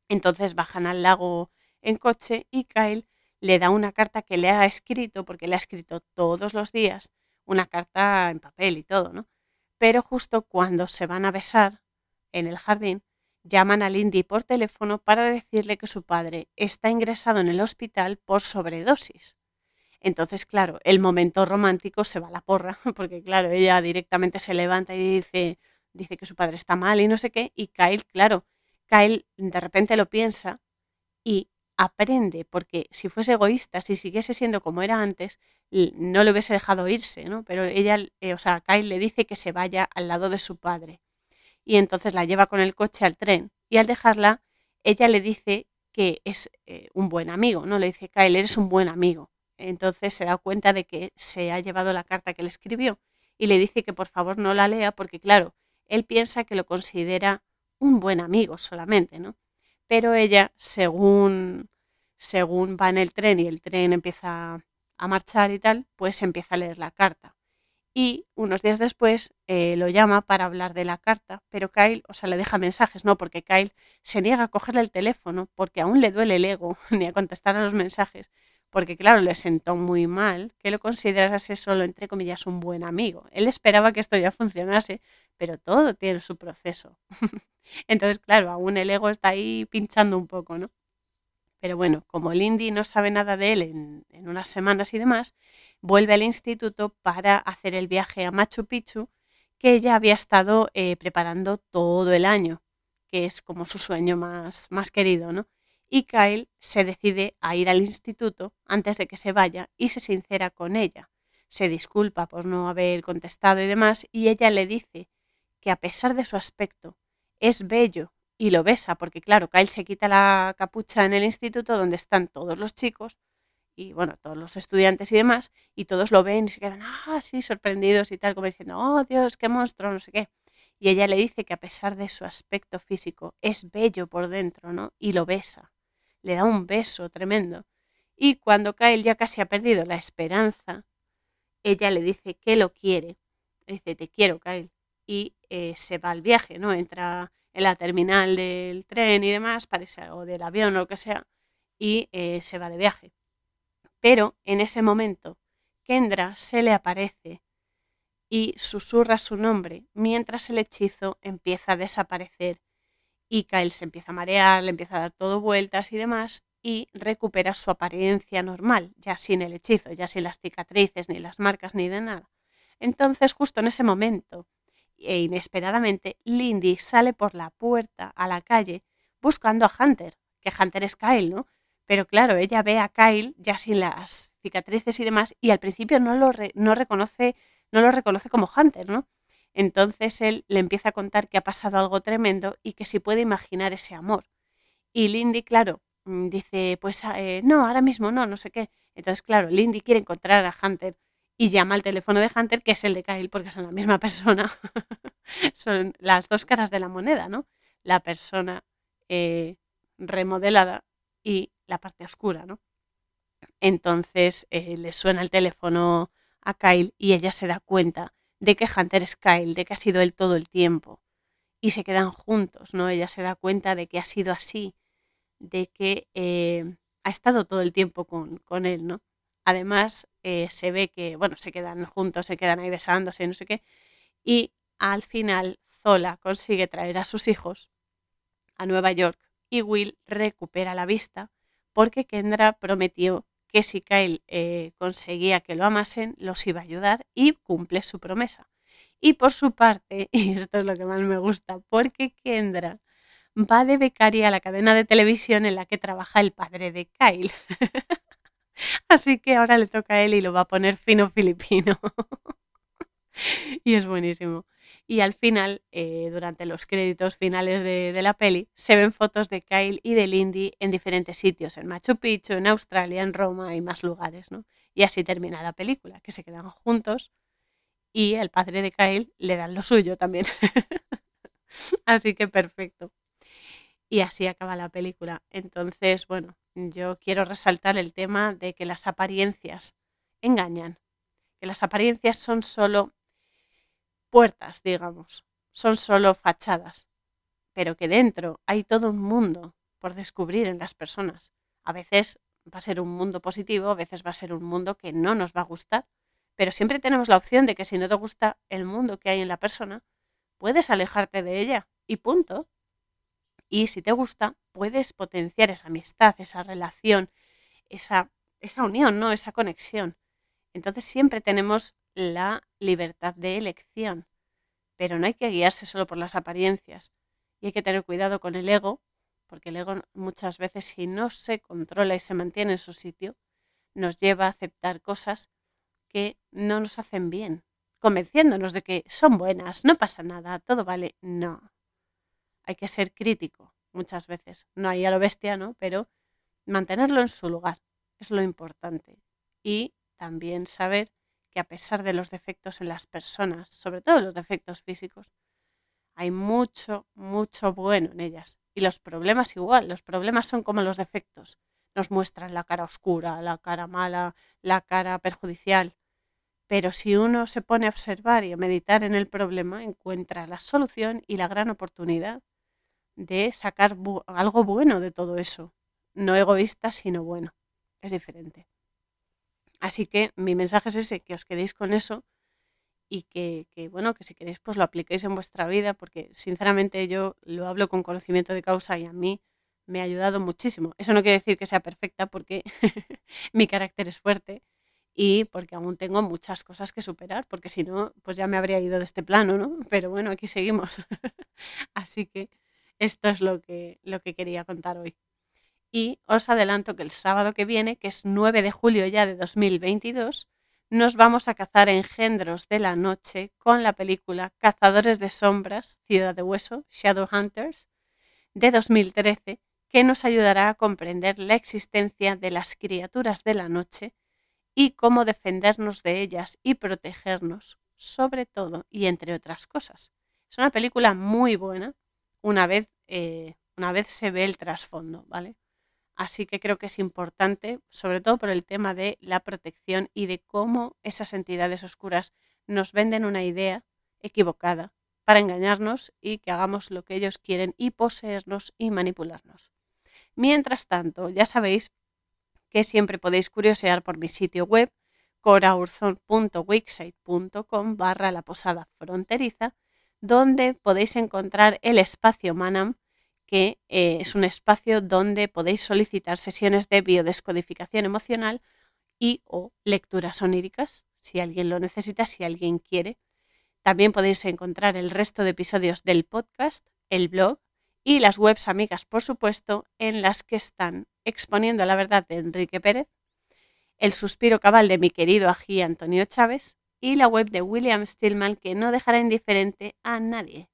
Entonces bajan al lago en coche y Kyle le da una carta que le ha escrito, porque le ha escrito todos los días, una carta en papel y todo, ¿no? Pero justo cuando se van a besar en el jardín, llaman a Lindy por teléfono para decirle que su padre está ingresado en el hospital por sobredosis. Entonces, claro, el momento romántico se va a la porra, porque claro, ella directamente se levanta y dice, dice que su padre está mal y no sé qué, y Kyle, claro, Kyle de repente lo piensa y aprende, porque si fuese egoísta, si siguiese siendo como era antes, no le hubiese dejado irse, ¿no? Pero ella, eh, o sea, Kyle le dice que se vaya al lado de su padre. Y entonces la lleva con el coche al tren. Y al dejarla, ella le dice que es eh, un buen amigo, ¿no? Le dice, Kyle, eres un buen amigo. Entonces se da cuenta de que se ha llevado la carta que le escribió y le dice que por favor no la lea porque, claro, él piensa que lo considera un buen amigo solamente, ¿no? Pero ella, según según va en el tren y el tren empieza a marchar y tal, pues empieza a leer la carta. Y unos días después eh, lo llama para hablar de la carta, pero Kyle, o sea, le deja mensajes, ¿no? Porque Kyle se niega a cogerle el teléfono porque aún le duele el ego ni a contestar a los mensajes, porque claro, le sentó muy mal que lo considerase solo, entre comillas, un buen amigo. Él esperaba que esto ya funcionase, pero todo tiene su proceso. Entonces, claro, aún el ego está ahí pinchando un poco, ¿no? Pero bueno, como Lindy no sabe nada de él en, unas semanas y demás, vuelve al instituto para hacer el viaje a Machu Picchu que ella había estado eh, preparando todo el año, que es como su sueño más, más querido, ¿no? Y Kyle se decide a ir al instituto antes de que se vaya y se sincera con ella. Se disculpa por no haber contestado y demás, y ella le dice que a pesar de su aspecto, es bello y lo besa, porque claro, Kyle se quita la capucha en el instituto donde están todos los chicos y bueno, todos los estudiantes y demás, y todos lo ven y se quedan así ah, sorprendidos y tal, como diciendo, oh Dios, qué monstruo, no sé qué. Y ella le dice que a pesar de su aspecto físico es bello por dentro, ¿no? Y lo besa. Le da un beso tremendo. Y cuando Kyle ya casi ha perdido la esperanza, ella le dice que lo quiere. Dice, te quiero, Kyle. Y eh, se va al viaje, ¿no? Entra en la terminal del tren y demás, parece, o del avión o lo que sea, y eh, se va de viaje. Pero en ese momento, Kendra se le aparece y susurra su nombre mientras el hechizo empieza a desaparecer y Kyle se empieza a marear, le empieza a dar todo vueltas y demás y recupera su apariencia normal, ya sin el hechizo, ya sin las cicatrices, ni las marcas, ni de nada. Entonces, justo en ese momento e inesperadamente Lindy sale por la puerta a la calle buscando a Hunter, que Hunter es Kyle, ¿no? Pero claro, ella ve a Kyle ya sin las cicatrices y demás y al principio no lo, no reconoce, no lo reconoce como Hunter, ¿no? Entonces él le empieza a contar que ha pasado algo tremendo y que si puede imaginar ese amor. Y Lindy, claro, mm, dice, pues eh, no, ahora mismo no, no sé qué. Entonces, claro, Lindy quiere encontrar a Hunter y llama al teléfono de Hunter, que es el de Kyle, porque son la misma persona. son las dos caras de la moneda, ¿no? La persona eh, remodelada y la parte oscura, ¿no? Entonces eh, le suena el teléfono a Kyle y ella se da cuenta de que Hunter es Kyle, de que ha sido él todo el tiempo. Y se quedan juntos, ¿no? Ella se da cuenta de que ha sido así, de que eh, ha estado todo el tiempo con, con él, ¿no? Además, eh, se ve que, bueno, se quedan juntos, se quedan ahí besándose, no sé qué. Y al final, Zola consigue traer a sus hijos a Nueva York y Will recupera la vista porque Kendra prometió que si Kyle eh, conseguía que lo amasen, los iba a ayudar y cumple su promesa. Y por su parte, y esto es lo que más me gusta, porque Kendra va de becaria a la cadena de televisión en la que trabaja el padre de Kyle. Así que ahora le toca a él y lo va a poner fino filipino. y es buenísimo. Y al final, eh, durante los créditos finales de, la peli, se ven fotos de Kyle y de Lindy en diferentes sitios, en Machu Picchu, en Australia, en Roma y más lugares, ¿no? Y así termina la película, que se quedan juntos y el padre de Kyle le dan lo suyo también. así que perfecto. Y así acaba la película. Entonces, bueno, yo quiero resaltar el tema de que las apariencias engañan, que las apariencias son solo puertas, digamos, son solo fachadas, pero que dentro hay todo un mundo por descubrir en las personas. A veces va a ser un mundo positivo, a veces va a ser un mundo que no nos va a gustar, pero siempre tenemos la opción de que si no te gusta el mundo que hay en la persona, puedes alejarte de ella y punto. Y si te gusta, puedes potenciar esa amistad, esa relación, esa, esa unión, ¿no? Esa conexión. Entonces siempre tenemos la libertad de elección, pero no hay que guiarse solo por las apariencias. Y hay que tener cuidado con el ego, porque el ego muchas veces si no se controla y se mantiene en su sitio, nos lleva a aceptar cosas que no nos hacen bien, convenciéndonos de que son buenas, no pasa nada, todo vale. No. Hay que ser crítico muchas veces. No hay a lo bestia, ¿no? Pero mantenerlo en su lugar es lo importante. Y también saber que a pesar de los defectos en las personas, sobre todo los defectos físicos, hay mucho, mucho bueno en ellas. Y los problemas igual, los problemas son como los defectos. Nos muestran la cara oscura, la cara mala, la cara perjudicial. Pero si uno se pone a observar y a meditar en el problema, encuentra la solución y la gran oportunidad de sacar algo bueno de todo eso. No egoísta, sino bueno. Es diferente. Así que mi mensaje es ese, que os quedéis con eso y que, bueno, que si queréis pues lo apliquéis en vuestra vida, porque sinceramente yo lo hablo con conocimiento de causa y a mí me ha ayudado muchísimo. Eso no quiere decir que sea perfecta porque mi carácter es fuerte y porque aún tengo muchas cosas que superar, porque si no, pues ya me habría ido de este plano, ¿no? Pero bueno, aquí seguimos. Así que esto es lo que, lo que quería contar hoy. Y os adelanto que el sábado que viene, que es 9 de julio ya de 2022, nos vamos a cazar engendros de la noche con la película Cazadores de Sombras, Ciudad de Hueso, Shadow Hunters, de 2013, que nos ayudará a comprender la existencia de las criaturas de la noche y cómo defendernos de ellas y protegernos, sobre todo y entre otras cosas. Es una película muy buena una vez, eh, una vez se ve el trasfondo, ¿vale? Así que creo que es importante, sobre todo por el tema de la protección y de cómo esas entidades oscuras nos venden una idea equivocada para engañarnos y que hagamos lo que ellos quieren y poseernos y manipularnos. Mientras tanto, ya sabéis que siempre podéis curiosear por mi sitio web coraurzon.wixsite.com barra la posada fronteriza, donde podéis encontrar el espacio Manam que eh, es un espacio donde podéis solicitar sesiones de biodescodificación emocional y o lecturas oníricas, si alguien lo necesita, si alguien quiere. También podéis encontrar el resto de episodios del podcast, el blog y las webs amigas, por supuesto, en las que están exponiendo la verdad de Enrique Pérez, el suspiro cabal de mi querido ají Antonio Chávez y la web de William Stillman que no dejará indiferente a nadie.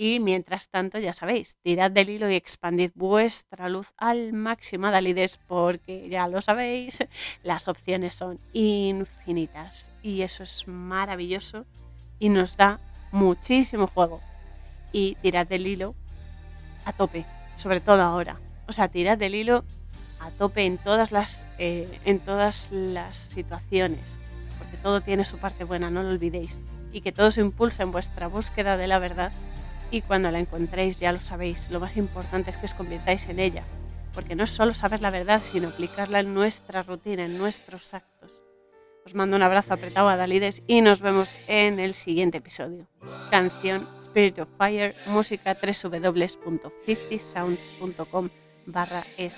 Y mientras tanto, ya sabéis, tirad del hilo y expandid vuestra luz al máximo, Dalides, porque ya lo sabéis, las opciones son infinitas. Y eso es maravilloso y nos da muchísimo juego. Y tirad del hilo a tope, sobre todo ahora. O sea, tirad del hilo a tope en todas las, eh, en todas las situaciones, porque todo tiene su parte buena, no lo olvidéis, y que todo se impulsa en vuestra búsqueda de la verdad y cuando la encontréis ya lo sabéis, lo más importante es que os convirtáis en ella, porque no es solo saber la verdad, sino aplicarla en nuestra rutina, en nuestros actos. Os mando un abrazo apretado a Dalides y nos vemos en el siguiente episodio. Canción Spirit of Fire, música www.50sounds.com barra es.